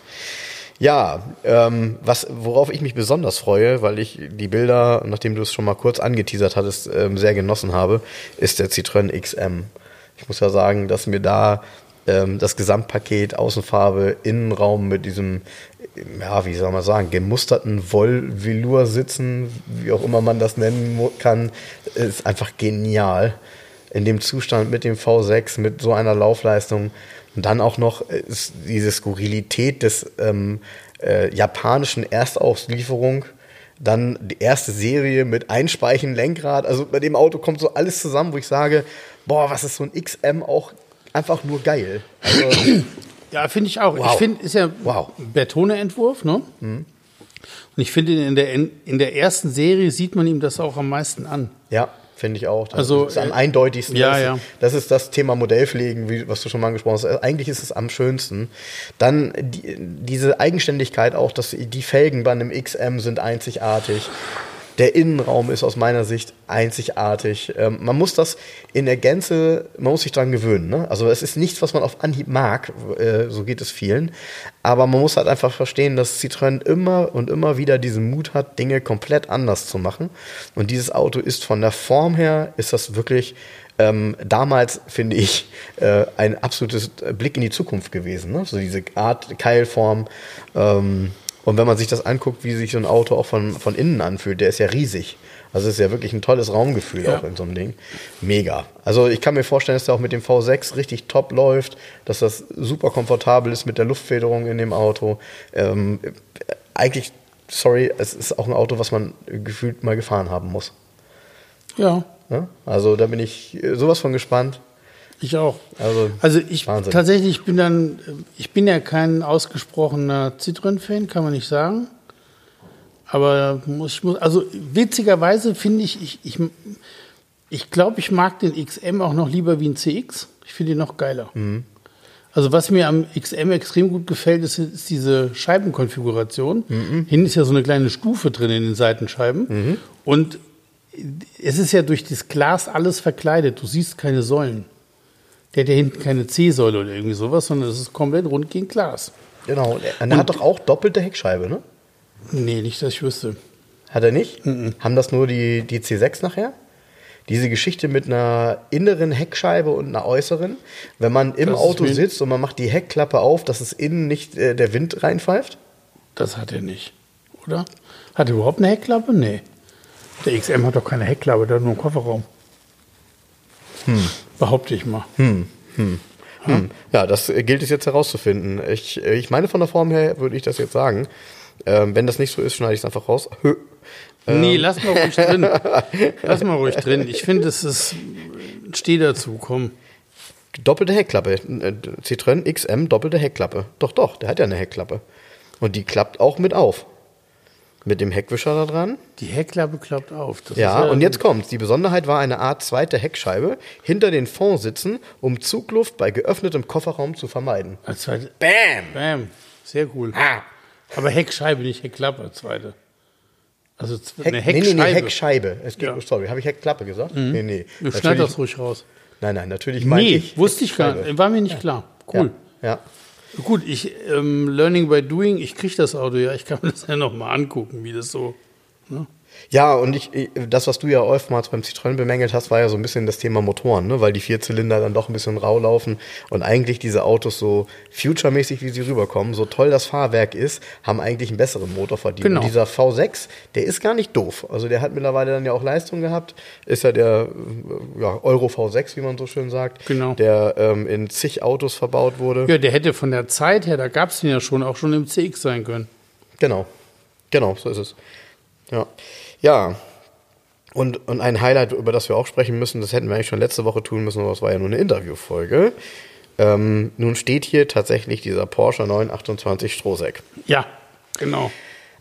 B: Ja, ähm, was, worauf ich mich besonders freue, weil ich die Bilder, nachdem du es schon mal kurz angeteasert hattest, ähm, sehr genossen habe, ist der Citroën XM. Ich muss ja sagen, dass mir da ähm, das Gesamtpaket Außenfarbe, Innenraum mit diesem, ja, wie soll man sagen, gemusterten Wollvelour sitzen, wie auch immer man das nennen kann, ist einfach genial. In dem Zustand mit dem V6, mit so einer Laufleistung und dann auch noch äh, diese Skurrilität des ähm, äh, japanischen Erstauslieferung. Dann die erste Serie mit Einspeichen, Lenkrad. Also bei dem Auto kommt so alles zusammen, wo ich sage, boah, was ist so ein XM auch einfach nur geil. Also,
A: Ja, finde ich auch.
B: Wow.
A: Ich finde, ist ja
B: Wow.
A: ein Bertone-Entwurf, ne? Und ich finde, in der, in der ersten Serie sieht man ihm das auch am meisten an.
B: ja, finde ich auch. Das
A: Also,
B: ist am
A: äh,
B: eindeutigsten.
A: ja,
B: das,
A: ja.
B: das ist das Thema Modellpflegen, wie, was du schon mal angesprochen hast. Eigentlich ist es am schönsten. Dann die, diese Eigenständigkeit auch, dass die Felgen bei einem XM sind einzigartig. Der Innenraum ist aus meiner Sicht einzigartig. Ähm, man muss das in der Gänze, man muss sich dran gewöhnen. Ne? Also es ist nichts, was man auf Anhieb mag, äh, so geht es vielen. Aber man muss halt einfach verstehen, dass Citroën immer und immer wieder diesen Mut hat, Dinge komplett anders zu machen. Und dieses Auto ist von der Form her, ist das wirklich ähm, damals, finde ich, äh, ein absolutes Blick in die Zukunft gewesen. Ne? So diese Art Keilform. Ähm, und wenn man sich das anguckt, wie sich so ein Auto auch von, von innen anfühlt, der ist ja riesig. Also es ist ja wirklich ein tolles Raumgefühl
A: Ja.
B: auch in so einem Ding. Mega. Also ich kann mir vorstellen, dass der auch mit dem V6 richtig top läuft, dass das super komfortabel ist mit der Luftfederung in dem Auto. Ähm, äh, eigentlich, sorry, es ist auch ein Auto, was man gefühlt mal gefahren haben muss.
A: Ja,
B: Ne? Also da bin ich sowas von gespannt.
A: Ich auch.
B: Also,
A: Also ich
B: Wahnsinn.
A: tatsächlich bin dann, ich bin ja kein ausgesprochener Citroën-Fan, kann man nicht sagen. Aber muss, ich muss, also witzigerweise finde ich, ich, ich, ich glaube, ich mag den XM auch noch lieber wie ein CX. Ich finde ihn noch geiler.
B: Mhm.
A: Also was mir am XM extrem gut gefällt, ist, ist diese Scheibenkonfiguration.
B: Mhm.
A: Hinten ist ja so eine kleine Stufe drin in den Seitenscheiben.
B: Mhm.
A: Und es ist ja durch das Glas alles verkleidet. Du siehst keine Säulen. Der hat ja hinten keine C-Säule oder irgendwie sowas, sondern es ist komplett rund gegen Glas.
B: Genau. Und er hat doch auch doppelte Heckscheibe, ne?
A: Nee, nicht, dass ich wüsste.
B: Hat er nicht? Haben das nur die, die C6 nachher? Diese Geschichte mit einer inneren Heckscheibe und einer äußeren, wenn man im
A: Das ist
B: Auto
A: mir-
B: sitzt und man macht die Heckklappe auf, dass es innen nicht äh, der Wind reinpfeift?
A: Das hat er nicht, oder? Hat er überhaupt eine Heckklappe? Nee. Der XM hat doch keine Heckklappe, der hat nur einen Kofferraum. Behaupte ich mal.
B: Hm. Ja, das gilt es jetzt herauszufinden. Ich, ich meine, von der Form her würde ich das jetzt sagen. Ähm, wenn das nicht so ist, schneide ich es einfach raus. Hö.
A: Nee, lass mal ruhig drin. Lass mal ruhig drin. Ich finde, es ist. Steh dazu, komm.
B: Doppelte Heckklappe. Äh, Citroën XM, doppelte Heckklappe. Doch, doch, der hat ja eine Heckklappe. Und die klappt auch mit auf. Mit dem Heckwischer da dran.
A: Die Heckklappe klappt auf. Das
B: Ja,
A: ist
B: und jetzt kommt's. Die Besonderheit war eine Art zweite Heckscheibe hinter den Fondsitzen, um Zugluft bei geöffnetem Kofferraum zu vermeiden.
A: Als zweite.
B: Bam!
A: Bam. Sehr cool.
B: Ah.
A: Aber Heckscheibe, nicht Heckklappe, zweite. Also z-
B: Heck,
A: eine
B: nee, nee,
A: Heckscheibe.
B: nee, Heckscheibe. Es geht,
A: Ja. Mhm.
B: Sorry, habe ich Heckklappe gesagt? Nee, nee.
A: Wir schneiden das ruhig raus.
B: Nein, nein, natürlich meine
A: Nee,
B: ich.
A: wusste ich gar nicht. War mir nicht klar. Cool.
B: Ja. ja.
A: Gut, ich, ähm, Learning by Doing, ich kriege das Auto ja, ich kann mir das ja nochmal angucken, wie das so.
B: Ja, und ich, das, was du ja oftmals beim Citroën bemängelt hast, war ja so ein bisschen das Thema Motoren, ne? weil die Vierzylinder dann doch ein bisschen rau laufen und eigentlich diese Autos so futuremäßig, wie sie rüberkommen, so toll das Fahrwerk ist, haben eigentlich einen besseren Motor verdient.
A: Genau.
B: Und dieser V6, der ist gar nicht doof. Also der hat mittlerweile dann ja auch Leistung gehabt, ist ja der äh, ja, Euro V6, wie man so schön sagt,
A: Genau.
B: der ähm, in zig Autos verbaut wurde.
A: Ja, der hätte von der Zeit her, da gab es ihn ja schon, auch schon im CX sein können.
B: Genau. Genau, so ist es. Ja. Ja. Und, und ein Highlight, über das wir auch sprechen müssen, das hätten wir eigentlich schon letzte Woche tun müssen, aber es war ja nur eine Interviewfolge. Ähm, nun steht hier tatsächlich dieser Porsche 928 Strohsack.
A: Ja, genau.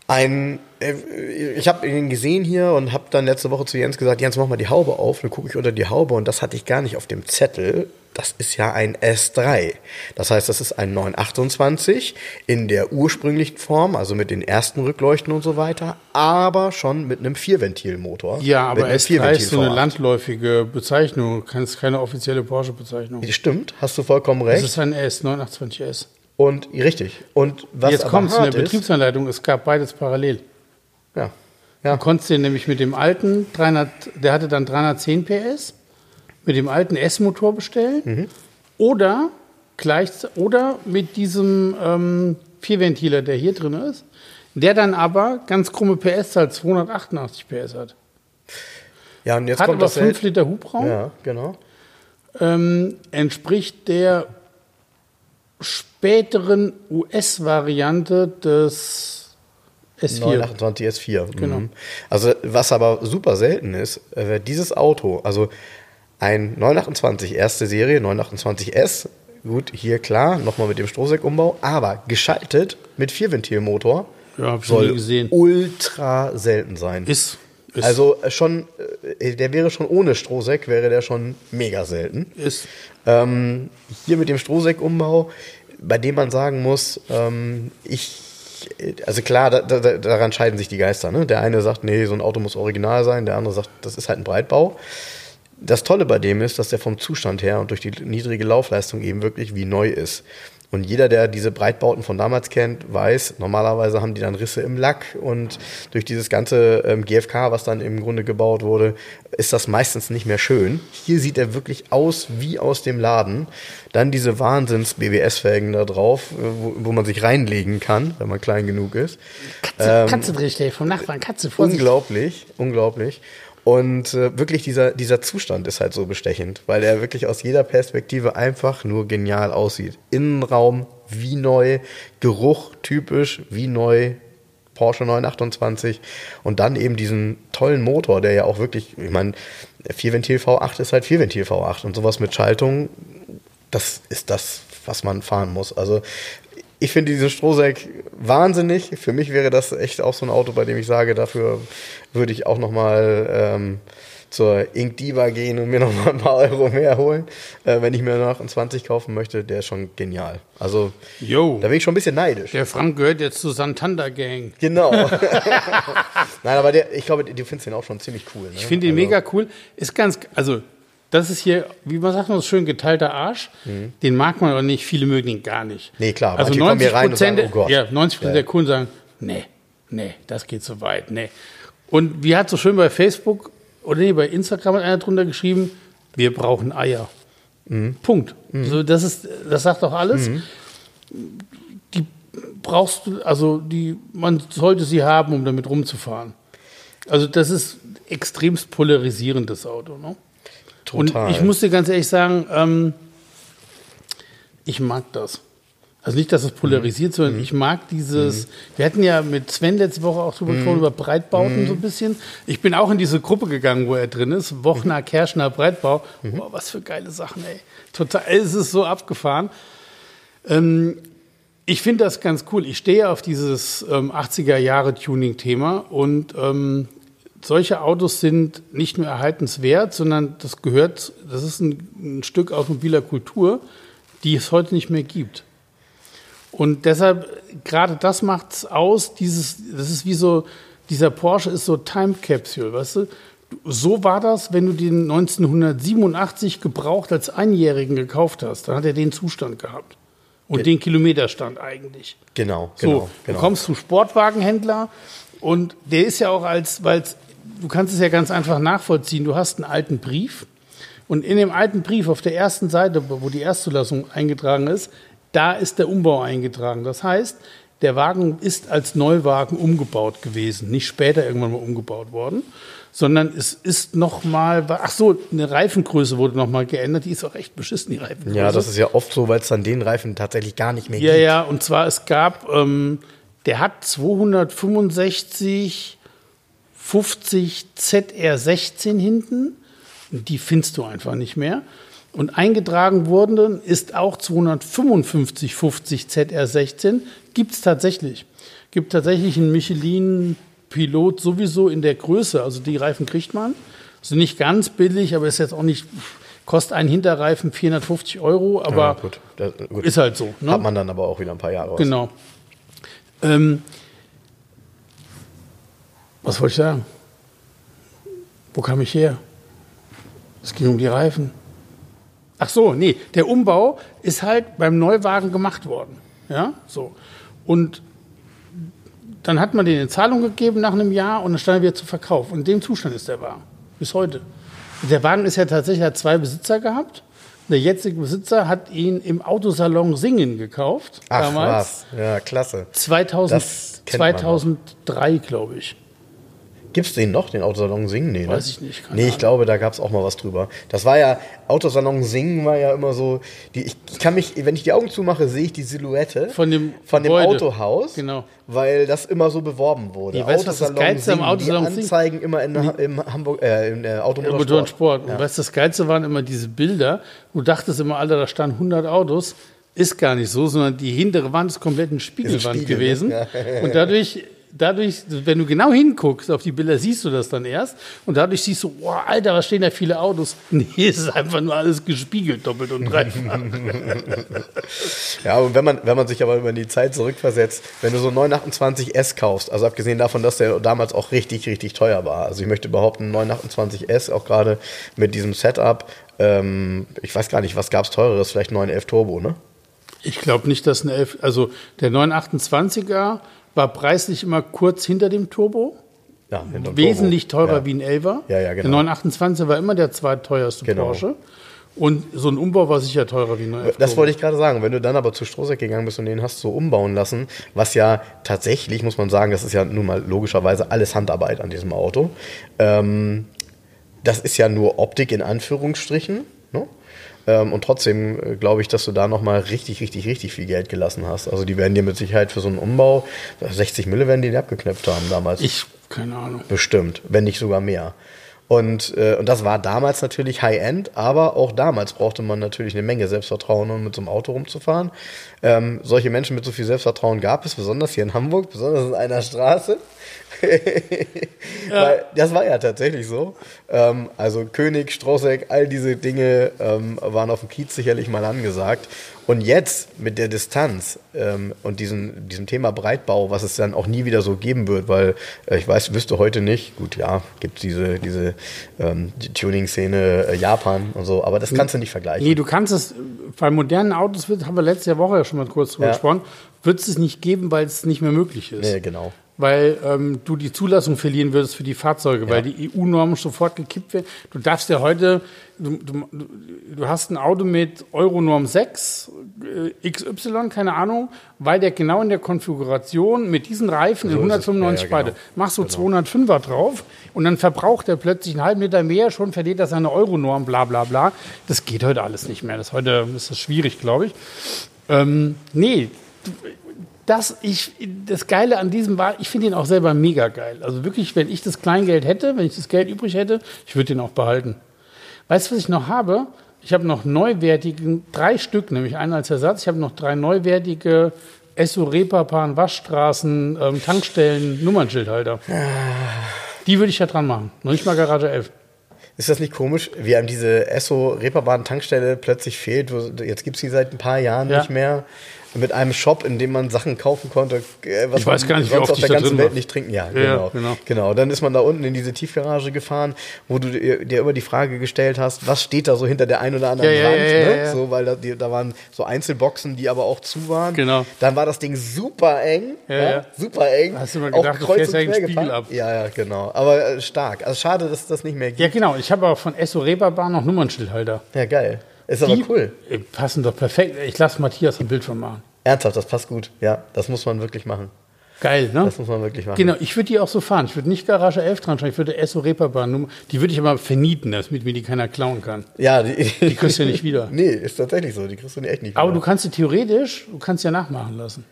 B: Ein, ich habe ihn gesehen hier und habe dann letzte Woche zu Jens gesagt, Jens, mach mal die Haube auf. Dann gucke ich unter die Haube und das hatte ich gar nicht auf dem Zettel. Das ist ja ein S3. Das heißt, das ist ein 928 in der ursprünglichen Form, also mit den ersten Rückleuchten und so weiter, aber schon mit einem Vierventilmotor.
A: Ja, aber
B: mit einem
A: S3 ist so eine
B: V8.
A: landläufige Bezeichnung, das ist keine offizielle Porsche-Bezeichnung.
B: Stimmt, hast du vollkommen
A: Das
B: recht.
A: ist ein S, 928S.
B: Und richtig. Und was
A: Jetzt kommt es in der
B: ist,
A: Betriebsanleitung, es gab beides parallel.
B: Ja, ja,
A: Du konntest den nämlich mit dem alten 300, der hatte dann 310 PS, mit dem alten S-Motor bestellen
B: Mhm.
A: oder gleich oder mit diesem ähm, Vierventiler, der hier drin ist, der dann aber ganz krumme PS halt 288 PS hat.
B: ja, und jetzt
A: Hat
B: kommt
A: aber
B: das
A: 5
B: Sel-
A: Liter Hubraum,
B: Ja, genau.
A: ähm, entspricht der späteren US-Variante des S4.
B: 928 S4.
A: Genau.
B: Mhm. Also was aber super selten ist, äh, dieses Auto, also ein 928 erste Serie, 928S, gut, hier klar, nochmal mit dem Strohsäckumbau, aber geschaltet mit Vierventilmotor
A: Ja,
B: soll ultra selten sein.
A: Ist, ist,
B: also äh, schon, äh, der wäre schon ohne Strohsäck, wäre der schon mega selten.
A: ist
B: Ähm, hier mit dem Strohsäckumbau, bei dem man sagen muss, ähm, ich, also klar, da, da, daran scheiden sich die Geister. Ne? Der eine sagt, nee, so ein Auto muss original sein, der andere sagt, das ist halt ein Breitbau. Das Tolle bei dem ist, dass der vom Zustand her und durch die niedrige Laufleistung eben wirklich wie neu ist. Und jeder, der diese Breitbauten von damals kennt, weiß, normalerweise haben die dann Risse im Lack und durch dieses ganze ähm, GFK, was dann im Grunde gebaut wurde, ist das meistens nicht mehr schön. Hier sieht er wirklich aus wie aus dem Laden. Dann diese Wahnsinns-BBS-Felgen da drauf, äh, wo, wo man sich reinlegen kann, wenn man klein genug ist.
A: Katze, Katze dreht dich vom Nachbarn, Katze, Vorsicht.
B: Unglaublich, unglaublich. Und äh, wirklich dieser, dieser Zustand ist halt so bestechend, weil er wirklich aus jeder Perspektive einfach nur genial aussieht. Innenraum wie neu, Geruch typisch wie neu, Porsche 928 und dann eben diesen tollen Motor, der ja auch wirklich, ich meine, Vierventil V8 ist halt Vierventil V8 und sowas mit Schaltung, das ist das, was man fahren muss. Also ich finde diesen Strohsack wahnsinnig. Für mich wäre das echt auch so ein Auto, bei dem ich sage, dafür würde ich auch noch mal ähm, zur Ink Diva gehen und mir noch mal ein paar Euro mehr holen, äh, wenn ich mir noch einen 20 kaufen möchte. Der ist schon genial. Also
A: Yo,
B: da bin ich schon ein bisschen neidisch.
A: der Frank gehört jetzt zur Santander Gang.
B: Genau. Nein, aber der, ich glaube, du findest den auch schon ziemlich cool. Ne?
A: Ich finde ihn
B: also,
A: mega cool. Ist ganz, also, das ist hier, wie man sagt, so schön geteilter Arsch. Den mag man aber nicht, viele mögen ihn gar nicht.
B: Nee, klar,
A: Also
B: manche kommen
A: 90
B: hier rein und sagen, oh Gott.
A: ja, 90 Prozent der Kunden sagen, nee, nee, das geht so weit, nee. Und wie hat so schön bei Facebook oder nee, bei Instagram hat einer drunter geschrieben, wir brauchen Eier.
B: Mhm.
A: Punkt. So, das ist, das sagt doch alles. Die brauchst du, also die, man sollte sie haben, um damit rumzufahren. Also das ist extremst polarisierendes Auto. Ne?
B: Total.
A: Und ich muss dir ganz ehrlich sagen, ähm, ich mag das. Also nicht, dass es polarisiert, sondern
B: Mhm.
A: ich mag dieses. Wir hatten ja mit Sven letzte Woche auch drüber
B: Mhm.
A: gesprochen, über Breitbauten so ein bisschen. Ich bin auch in diese Gruppe gegangen, wo er drin ist. Wochner, Kerschner, Breitbau.
B: Mhm.
A: Boah, was für geile Sachen, ey. Total, es ist so abgefahren. Ähm, ich finde das ganz cool. Ich stehe auf dieses ähm, 80er-Jahre-Tuning-Thema und ähm, solche Autos sind nicht nur erhaltenswert, sondern das gehört, das ist ein, ein Stück automobiler Kultur, die es heute nicht mehr gibt. Und deshalb, gerade das macht's aus, dieses, das ist wie so, dieser Porsche ist so Time Capsule, weißt du? So war das, wenn du den 1987 gebraucht als Einjährigen gekauft hast, dann hat er den Zustand gehabt. Und den Kilometerstand eigentlich.
B: Genau,
A: So,
B: genau, genau.
A: du kommst zu Sportwagenhändler und der ist ja auch als, weil du kannst es ja ganz einfach nachvollziehen. Du hast einen alten Brief und in dem alten Brief auf der ersten Seite, wo die Erstzulassung eingetragen ist, da ist der Umbau eingetragen. Das heißt, der Wagen ist als Neuwagen umgebaut gewesen, nicht später irgendwann mal umgebaut worden, sondern es ist noch mal, ach so, eine Reifengröße wurde noch mal geändert. Die ist auch echt beschissen, die Reifengröße.
B: Ja, das ist ja oft so, weil es dann den Reifen tatsächlich gar nicht mehr
A: Ja,
B: gibt.
A: ja, und zwar es gab, ähm, der hat 265 50 ZR16 hinten. Die findest du einfach nicht mehr. Und eingetragen worden ist auch 255 50 ZR16. Gibt es tatsächlich. Gibt tatsächlich einen Michelin-Pilot sowieso in der Größe. Also die Reifen kriegt man. Sind nicht ganz billig, aber ist jetzt auch nicht, kostet ein Hinterreifen 450 Euro, aber
B: Ja, gut. Das, gut.
A: ist halt so. Ne?
B: Hat man dann aber auch wieder ein paar Jahre aus.
A: Genau. Ähm, was wollte ich sagen? Wo kam ich her? Es ging um die Reifen. Ach so, nee, der Umbau ist halt beim Neuwagen gemacht worden. Ja, so. Und dann hat man den in Zahlung gegeben nach einem Jahr und dann stand er wieder zu Verkauf. Und in dem Zustand ist der Wagen. Bis heute. Und der Wagen ist ja tatsächlich, hat zwei Besitzer gehabt. Der jetzige Besitzer hat ihn im Autosalon Singen gekauft.
B: Ach
A: damals.
B: was, ja, klasse.
A: 2000,
B: Das kennt man noch.
A: 2003, glaube ich.
B: Gibt's den noch, den Autosalon Singen? Nee, ne?
A: Weiß ich nicht, keine
B: Nee, ich
A: Ahnung.
B: glaube, da gab's auch mal was drüber. Das war ja, Autosalon Singen war ja immer so, die, ich, ich kann mich, wenn ich die Augen zumache, sehe ich die Silhouette
A: Von dem
B: von dem
A: Gebäude.
B: Autohaus,
A: Genau.
B: weil das immer so beworben wurde.
A: Nee, weißt du, was das Geilste am Autosalon
B: die
A: Singen-
B: Anzeigen immer in, im Hamburg, äh, in der Automotorsport.
A: Sport. Und weißt das Geilste waren immer diese Bilder. Du dachtest immer, Alter, da standen 100 Autos. Ist gar nicht so, sondern die hintere Wand ist komplett eine Spiegelwand
B: Spiegel, ne?
A: gewesen.
B: Ja.
A: Und dadurch, dadurch, wenn du genau hinguckst auf die Bilder, siehst du das dann erst. Und dadurch siehst du, boah, Alter, was stehen da viele Autos? Nee, es ist einfach nur alles gespiegelt, doppelt und dreifach.
B: Ja, und wenn man, wenn man sich aber über die Zeit zurückversetzt, wenn du so einen 928S kaufst, also abgesehen davon, dass der damals auch richtig, richtig teuer war. Also ich möchte behaupten, 928S, auch gerade mit diesem Setup, ähm, ich weiß gar nicht, was gab's teureres, vielleicht 911 Turbo, ne?
A: Ich glaube nicht, dass eine 11, also der 928er war preislich immer kurz hinter dem Turbo.
B: Ja, hinterm
A: wesentlich
B: Turbo.
A: teurer
B: ja.
A: wie ein 11er.
B: Ja, ja, genau.
A: Der 928 war immer der zweiteuerste
B: Genau.
A: Porsche. Und so ein Umbau war sicher teurer wie ein 911
B: Das wollte ich gerade sagen. Wenn du dann aber zu Strohsack gegangen bist und den hast so umbauen lassen, was ja tatsächlich, muss man sagen, das ist ja nun mal logischerweise alles Handarbeit an diesem Auto. Ähm, das ist ja nur Optik in Anführungsstrichen. Ne? Ähm, und trotzdem äh, glaube ich, dass du da nochmal richtig, richtig, richtig viel Geld gelassen hast. Also die werden dir mit Sicherheit für so einen Umbau, 60 Mille werden die dir abgeknöpft haben damals.
A: Ich, keine Ahnung.
B: Bestimmt, wenn nicht sogar mehr. Und, äh, und das war damals natürlich High-End, aber auch damals brauchte man natürlich eine Menge Selbstvertrauen, um mit so einem Auto rumzufahren. Ähm, solche Menschen mit so viel Selbstvertrauen gab es, besonders hier in Hamburg, besonders in einer Straße. Weil das war ja tatsächlich so. Ähm, also König, Strosseck, all diese Dinge ähm, waren auf dem Kiez sicherlich mal angesagt. Und jetzt mit der Distanz ähm, und diesem, diesem Thema Breitbau, was es dann auch nie wieder so geben wird, weil äh, ich weiß, wüsste heute nicht, gut, ja, gibt diese, diese ähm, die Tuning-Szene äh, Japan und so, aber das kannst du nicht vergleichen.
A: Nee, du kannst es, bei modernen Autos, haben wir letzte Woche ja schon mal kurz drüber
B: Ja.
A: gesprochen, wird es nicht geben, weil es nicht mehr möglich ist.
B: Nee, genau.
A: Weil ähm, du die Zulassung verlieren würdest für die Fahrzeuge, weil
B: Ja.
A: die EU-Normen sofort gekippt werden. Du darfst ja heute, du, du, du hast ein Auto mit Euronorm 6, äh, XY, keine Ahnung, weil der genau in der Konfiguration mit diesen Reifen in
B: So es.
A: 195
B: Ja, ja, genau.
A: machst du 205er drauf und dann verbraucht er plötzlich einen halben Liter mehr, schon verliert er seine Euronorm, bla bla bla. Das geht heute alles nicht mehr. Das heute ist das schwierig, glaube ich. Ähm, nee, du- das, ich, das Geile an diesem war, ich finde ihn auch selber mega geil. Also wirklich, wenn ich das Kleingeld hätte, wenn ich das Geld übrig hätte, ich würde den auch behalten. Weißt du, was ich noch habe? Ich habe noch neuwertigen, drei Stück, nämlich einen als Ersatz. Ich habe noch drei neuwertige Esso Reeperbahn Waschstraßen ähm, Tankstellen Nummernschildhalter. Die würde ich da dran machen. Noch nicht mal Garage 11.
B: Ist das nicht komisch, wie einem diese Esso-Reeperbahn-Tankstelle plötzlich fehlt? Jetzt gibt es die seit ein paar Jahren
A: Ja.
B: nicht mehr. Mit einem Shop, in dem man Sachen kaufen konnte, äh, was
A: Ich weiß
B: man
A: gar nicht, wie
B: sonst
A: ich
B: der ganzen Welt
A: war.
B: nicht trinken. Ja,
A: Ja,
B: genau,
A: genau.
B: genau. Dann ist man da unten in diese Tiefgarage gefahren, wo du dir, immer die Frage gestellt hast, was steht da so hinter der einen oder anderen
A: Ja,
B: Wand?
A: ja,
B: ne? So, weil da, die, da waren so Einzelboxen, die aber auch zu waren.
A: Genau.
B: Dann war das Ding super eng.
A: Ja, ja.
B: Super eng.
A: Hast du mal
B: Auch
A: gedacht, du
B: kreuz
A: fährst
B: und
A: Spiegel ab.
B: Ja, ja, genau. Aber äh, stark. Also schade, dass es das nicht mehr gibt.
A: Ja, genau. Ich habe auch von Esso Reeperbahn noch Nummernschildhalter.
B: Ja, geil. Ist aber
A: Die
B: cool.
A: äh, passen doch perfekt. Ich lasse Matthias ein Bild von machen.
B: Ernsthaft, das passt gut. Ja, das muss man wirklich machen.
A: Geil, ne?
B: Das muss man wirklich machen.
A: Genau, ich würde die auch so fahren. Ich würde nicht Garage 11 dran schauen, ich würde Esso Reeperbahn. Die würde ich aber vernieten, damit mir die keiner klauen kann.
B: Ja, die,
A: Die kriegst du ja nicht wieder.
B: Nee, ist tatsächlich so. Die kriegst du echt nicht
A: Aber
B: wieder.
A: du kannst sie theoretisch, du kannst ja nachmachen lassen.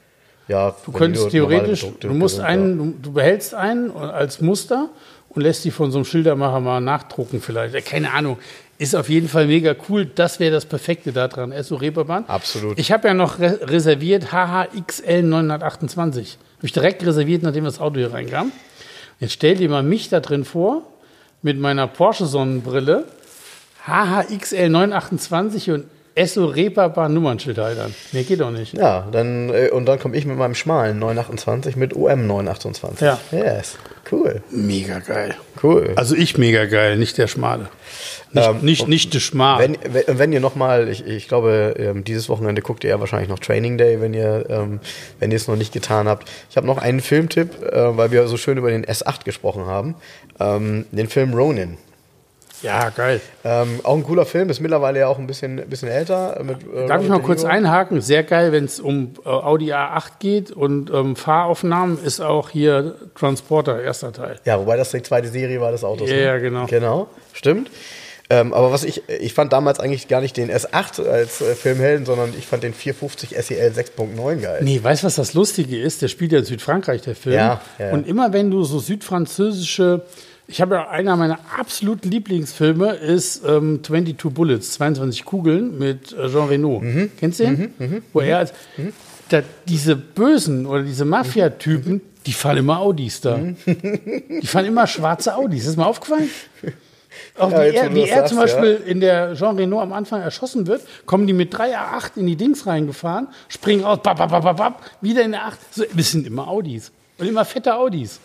B: ja,
A: Du könntest theoretisch, du musst einen, du, du behältst einen als Muster und lässt die von so einem Schildermacher mal nachdrucken vielleicht. Ja, Keine Ahnung. Ist auf jeden Fall mega cool. Das wäre das Perfekte daran. Esso Reeperbahn.
B: Absolut.
A: Ich habe ja noch re reserviert HHXL 928. Habe ich direkt reserviert, nachdem das Auto hier reinkam. Jetzt stell dir mal mich da drin vor, mit meiner Porsche-Sonnenbrille, HHXL 928 und Esso Reeperbahn Nummernschildhaltern. Mehr geht doch nicht.
B: Ja, dann, äh, und dann komme ich mit meinem schmalen 928 mit OM 928.
A: Ja.
B: Yes. Cool.
A: Mega geil.
B: Cool.
A: Also ich mega geil, nicht der Schmale. Nicht,
B: Ähm,
A: nicht, nicht der Schmal.
B: Wenn, wenn, wenn ihr nochmal, ich, ich glaube, ähm, dieses Wochenende guckt ihr ja wahrscheinlich noch Training Day, wenn ihr ähm, wenn ihr es noch nicht getan habt. Ich habe noch einen Filmtipp, äh, weil wir so schön über den S8 gesprochen haben. Ähm, den Film Ronin.
A: Ja, geil.
B: Ähm, auch ein cooler Film, ist mittlerweile ja auch ein bisschen, bisschen älter. Mit, äh,
A: Darf ich mal kurz einhaken? Sehr geil, wenn es um äh, Audi A8 geht und ähm, Fahraufnahmen ist auch hier Transporter, erster Teil.
B: Ja, wobei das die zweite Serie war des Autos.
A: Ja,
B: ne?
A: ja, genau.
B: Genau, stimmt. Ähm, aber was ich, ich fand damals eigentlich gar nicht den S8 als äh, Filmhelden, sondern ich fand den 450 SEL 6.9 geil.
A: Nee, weißt du, was das Lustige ist? Der spielt ja in Südfrankreich, der Film.
B: Ja, ja, ja.
A: Und immer wenn du so südfranzösische, ich habe ja einer meiner absoluten Lieblingsfilme ist ähm, 22 Bullets, 22 Kugeln mit äh, Jean Reno.
B: Mhm.
A: Kennst du den? Wo er als, da, diese Bösen oder diese Mafia-Typen, die fahren immer Audis da.
B: Mhm.
A: Die fahren immer schwarze Audis. Ist mal aufgefallen? Auch
B: Ja,
A: wie er, wie er
B: sagst,
A: zum Beispiel in der Jean Reno am Anfang erschossen wird, kommen die mit 3 A8 in die Dings reingefahren, springen raus, bap, bap, bap, bap, wieder in der 8. So, das sind immer Audis. Und immer fette Audis.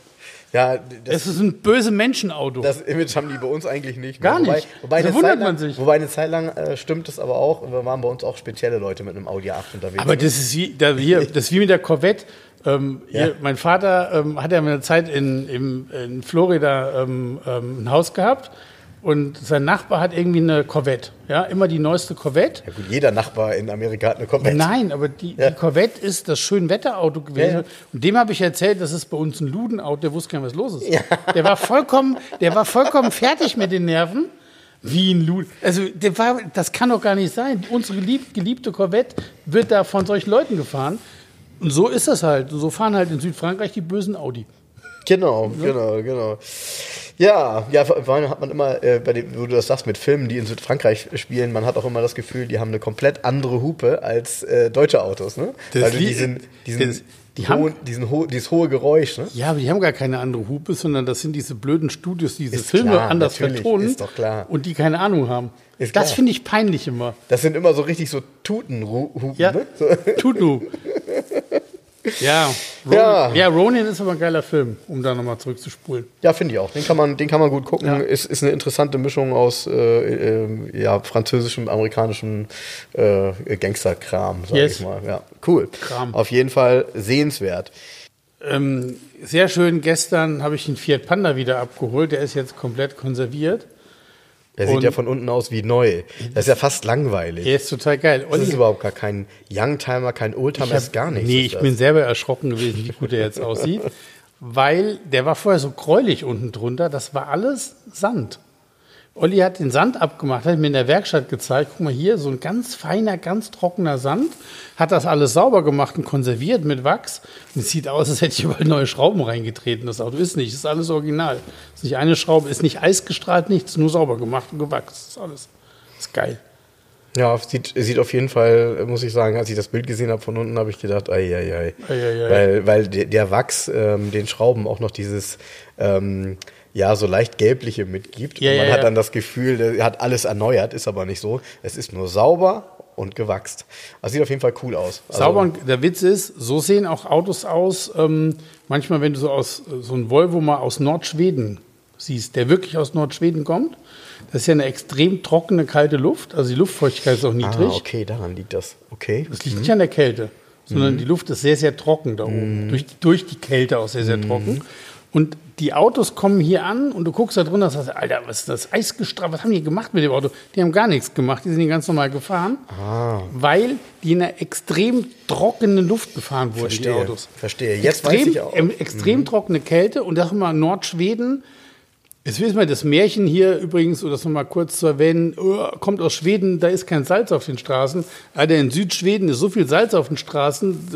B: Ja, das,
A: Es ist ein böse Menschenauto.
B: das Image haben die bei uns eigentlich nicht. ne?
A: Gar
B: wobei,
A: nicht.
B: Wobei
A: Da
B: eine
A: wundert
B: Zeit lang,
A: man sich.
B: Wobei eine Zeit lang äh, stimmt es aber auch. Wir waren bei uns auch spezielle Leute mit einem Audi 8 unterwegs.
A: Aber das ist wie, da, hier, das wie mit der Corvette. Ähm,
B: Ja.
A: hier, mein Vater ähm, hat ja mal eine Zeit in, in, in Florida ähm, ähm, ein Haus gehabt und sein Nachbar hat irgendwie eine Corvette. Ja, immer die neueste Corvette.
B: ja, gut, jeder Nachbar in Amerika hat eine Corvette.
A: Nein, aber die,
B: Ja.
A: die Corvette ist das Schönwetterauto gewesen.
B: Ja, ja.
A: Und dem habe ich erzählt, das ist bei uns ein Ludenauto, der wusste gar nicht, was los ist. Der war vollkommen, der war vollkommen fertig mit den Nerven. Wie ein Luden. Also, der war, das kann doch gar nicht sein. Unsere gelieb, geliebte Corvette wird da von solchen Leuten gefahren. Und so ist das halt. So fahren halt in Südfrankreich die bösen Audi.
B: Genau, genau, genau. Ja, ja, vor allem hat man immer, äh, bei dem, wo du das sagst, mit Filmen, die in Südfrankreich spielen, man hat auch immer das Gefühl, die haben eine komplett andere Hupe als äh, deutsche Autos, ne?
A: Das
B: Weil du
A: Lied-
B: diesen, diesen,
A: das- die haben-
B: hohen, diesen ho dieses hohe Geräusch, ne?
A: Ja, aber die haben gar keine andere Hupe, sondern das sind diese blöden Studios, die diese
B: Ist
A: Filme
B: klar,
A: anders vertonen
B: ist doch klar.
A: und die keine Ahnung haben.
B: Ist
A: das finde ich peinlich immer.
B: Das sind immer so richtig so Tutenhupen,
A: Ja,
B: ne? So.
A: Tutu. Ja, Ronin,
B: Ja.
A: ja. Ronin ist aber ein geiler Film, um da nochmal zurückzuspulen.
B: Ja, finde ich auch. Den kann man, den kann man gut gucken.
A: Ja.
B: Ist, ist eine interessante Mischung aus äh, äh, ja, französischem, amerikanischem äh, Gangsterkram, sag
A: Yes.
B: ich mal. Ja, cool.
A: Kram.
B: Auf jeden Fall sehenswert.
A: Ähm, sehr schön, gestern habe ich den Fiat Panda wieder abgeholt. Der ist jetzt komplett konserviert.
B: Der sieht ja von unten aus wie neu. Das ist ja fast langweilig.
A: Der ist total geil.
B: Das
A: Und
B: ist
A: ich,
B: überhaupt gar kein Youngtimer, kein Oldtimer, ist gar nichts.
A: Nee,
B: ist
A: ich
B: das.
A: bin selber erschrocken gewesen, wie gut der jetzt aussieht. Weil der war vorher so gräulich unten drunter. Das war alles Sand. Olli hat den Sand abgemacht, hat mir in der Werkstatt gezeigt. Guck mal hier, so ein ganz feiner, ganz trockener Sand. Hat das alles sauber gemacht und konserviert mit Wachs. Und es sieht aus, als hätte ich überall neue Schrauben reingetreten. Das Auto ist nicht, das ist alles original. Ist nicht eine Schraube, ist nicht eisgestrahlt, nichts, nur sauber gemacht und gewachst. Das ist alles. Ist geil.
B: Ja, sieht, sieht auf jeden Fall, muss ich sagen, als ich das Bild gesehen habe von unten, habe ich gedacht, ei, ei, ei.
A: Ei, ei, ei.
B: Weil, weil der, der Wachs ähm, den Schrauben auch noch dieses, ähm, ja, so leicht gelbliche mitgibt.
A: Ja,
B: und man
A: ja,
B: hat dann das Gefühl, der hat alles erneuert, ist aber nicht so. Es ist nur sauber und gewachst. Das sieht auf jeden Fall cool aus. Also,
A: Sauber und der Witz ist, so sehen auch Autos aus. Ähm, manchmal, wenn du so aus so ein Volvo mal aus Nordschweden siehst, der wirklich aus Nordschweden kommt, das ist ja eine extrem trockene, kalte Luft. Also die Luftfeuchtigkeit ist auch niedrig.
B: Ah, okay, daran liegt das. Okay.
A: Das liegt nicht an der Kälte, sondern die Luft ist sehr, sehr trocken da oben. Durch, die- durch die Kälte auch sehr, sehr trocken. Und die Autos kommen hier an und du guckst da drunter und sagst, Alter, was ist das? Eisgestrahlt, was haben die gemacht mit dem Auto? Die haben gar nichts gemacht, die sind hier ganz normal gefahren, weil die in einer extrem trockenen Luft gefahren wurden, die
B: Verstehe.
A: Autos.
B: Verstehe. Jetzt weiß
A: extrem,
B: ich auch.
A: ähm, extrem trockene Kälte und das mal Nordschweden. Jetzt wissen wir, das Märchen hier übrigens, um das nochmal kurz zu erwähnen, oh, kommt aus Schweden, da ist kein Salz auf den Straßen. Alter, in Südschweden ist so viel Salz auf den Straßen,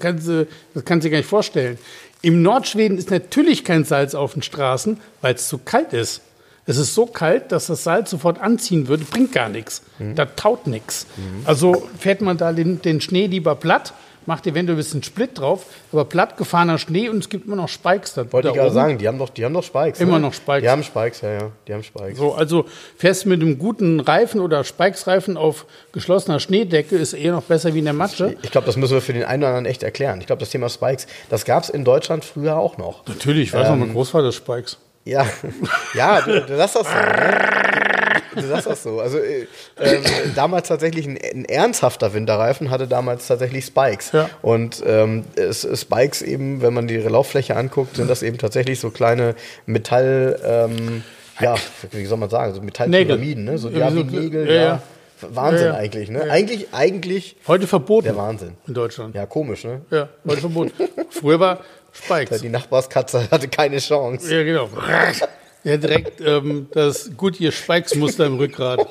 A: kannst du- das kannst du dir gar nicht vorstellen. Im Nordschweden ist natürlich kein Salz auf den Straßen, weil es zu kalt ist. Es ist so kalt, dass das Salz sofort anziehen würde, bringt gar nichts.
B: Mhm.
A: Da taut nichts. Also fährt man da den, den Schnee lieber platt, macht eventuell ein bisschen Split drauf, aber platt gefahrener Schnee und es gibt immer noch Spikes da,
B: Wollte
A: da
B: ich gerade sagen, die haben doch, die haben doch Spikes.
A: Immer
B: ne?
A: noch Spikes.
B: Die haben Spikes, ja, ja. Die haben Spikes.
A: So, also fährst du mit einem guten Reifen oder Spikes-Reifen auf geschlossener Schneedecke, ist eher noch besser wie in der Matsche.
B: Ich glaube, das müssen wir für den einen oder anderen echt erklären. Ich glaube, das Thema Spikes, das gab es in Deutschland früher auch noch.
A: Natürlich, ich weiß noch, mein Großvater Spikes.
B: Ja, ja, du, du sagst das so. Du sagst das so. Also äh, ähm, damals tatsächlich ein, ein ernsthafter Winterreifen hatte damals tatsächlich Spikes.
A: Ja.
B: Und ähm, es, Spikes eben, wenn man die Lauffläche anguckt, sind das eben tatsächlich so kleine Metall, ähm, ja, wie soll man sagen, so Metallpyramiden, ne? So, ja,
A: Ja,
B: wie Nägel,
A: ja,
B: ja.
A: ja.
B: Wahnsinn
A: Ja, ja.
B: eigentlich, ne? Eigentlich, eigentlich
A: Heute verboten
B: der Wahnsinn.
A: in Deutschland. Ja,
B: Ja, komisch, ne?
A: heute verboten. Früher war Spikes.
B: Die Nachbarskatze hatte keine Chance.
A: Ja, genau. Ja, direkt ähm, das Goodyear Spikes-Muster im Rückgrat.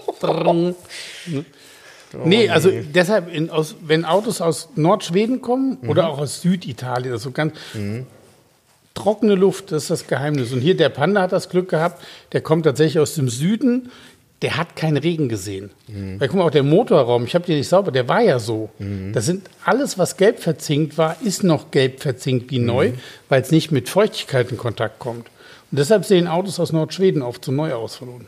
A: Nee, also deshalb, in, aus, wenn Autos aus Nordschweden kommen oder auch aus Süditalien, also ganz trockene Luft, das ist das Geheimnis. Und hier der Panda hat das Glück gehabt, der kommt tatsächlich aus dem Süden, der hat keinen Regen gesehen. Weil guck mal, auch der Motorraum, ich habe den nicht sauber, der war ja so. Das sind alles, was gelb verzinkt war, ist noch gelb verzinkt wie neu, weil es nicht mit Feuchtigkeit in Kontakt kommt. Und deshalb sehen Autos aus Nordschweden oft so neu aus von unten.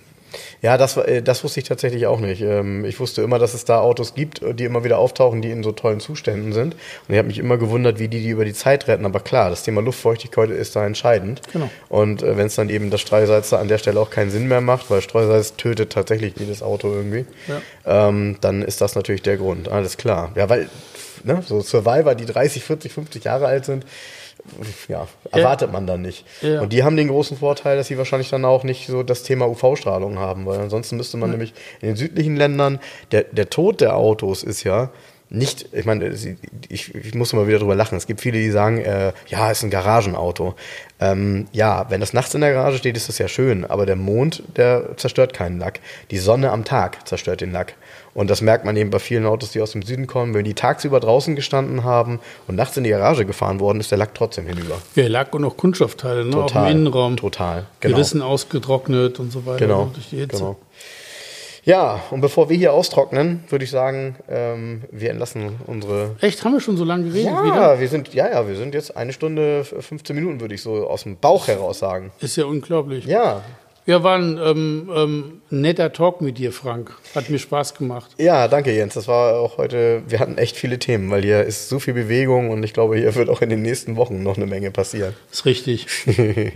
B: Ja, das, äh, das wusste ich tatsächlich auch nicht. Ähm, Ich wusste immer, dass es da Autos gibt, die immer wieder auftauchen, die in so tollen Zuständen sind. Und ich habe mich immer gewundert, wie die die über die Zeit retten. Aber klar, das Thema Luftfeuchtigkeit ist da entscheidend.
A: Genau.
B: Und äh, wenn es dann eben das Streusalz da an der Stelle auch keinen Sinn mehr macht, weil Streusalz tötet tatsächlich jedes Auto irgendwie, ähm, dann ist das natürlich der Grund. Alles klar. Ja, weil ne, so Survivor, die 30, 40, 50 Jahre alt sind, ja, erwartet man dann nicht.
A: Ja.
B: Und die haben den großen Vorteil, dass sie wahrscheinlich dann auch nicht so das Thema UV-Strahlung haben, weil ansonsten müsste man nämlich in den südlichen Ländern, der, der Tod der Autos ist ja nicht, ich meine, ich, ich muss mal wieder drüber lachen. Es gibt viele, die sagen, äh, ja, ist ein Garagenauto. Ähm, ja, wenn das nachts in der Garage steht, ist das ja schön, aber der Mond, der zerstört keinen Lack. Die Sonne am Tag zerstört den Lack. Und das merkt man eben bei vielen Autos, die aus dem Süden kommen. Wenn die tagsüber draußen gestanden haben und nachts in die Garage gefahren worden, ist der Lack trotzdem hinüber.
A: Ja, Lack und auch Kunststoffteile, ne? auch
B: Total.
A: im Innenraum.
B: Total, genau.
A: Gerissen, ausgetrocknet und so weiter.
B: Genau.
A: Durch die Hitze.
B: genau. Ja, und bevor wir hier austrocknen, würde ich sagen, ähm, wir entlassen unsere.
A: Echt, haben wir schon so lange geredet
B: Ja,
A: wieder?
B: wir sind, ja, ja, wir sind jetzt eine Stunde, 15 Minuten, würde ich so aus dem Bauch heraus sagen.
A: Ist ja unglaublich.
B: Ja,
A: Ja, war ein ähm, ähm, netter Talk mit dir, Frank. Hat mir Spaß gemacht.
B: ja, danke Jens. Das war auch heute, wir hatten echt viele Themen, weil hier ist so viel Bewegung und ich glaube, hier wird auch in den nächsten Wochen noch eine Menge passieren.
A: Ist richtig.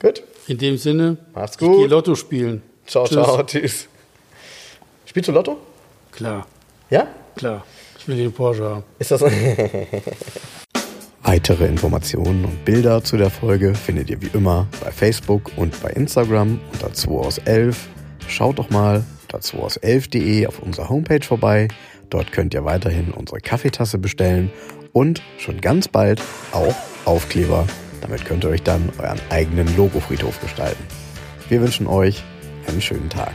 B: Gut,
A: In dem Sinne,
B: Macht's
A: ich gehe
B: gut.
A: Lotto spielen.
B: ciao,
A: Tschüss.
B: ciao, tschüss. Spielst du Lotto?
A: Klar,
B: Ja?
A: klar. Ich will den Porsche haben.
B: Ist das Weitere Informationen und Bilder zu der Folge findet ihr wie immer bei Facebook und bei Instagram unter 2 aus 11. Schaut doch mal unter 2 aus 11.de auf unserer Homepage vorbei. Dort könnt ihr weiterhin unsere Kaffeetasse bestellen und schon ganz bald auch Aufkleber. Damit könnt ihr euch dann euren eigenen Logofriedhof gestalten. Wir wünschen euch einen schönen Tag.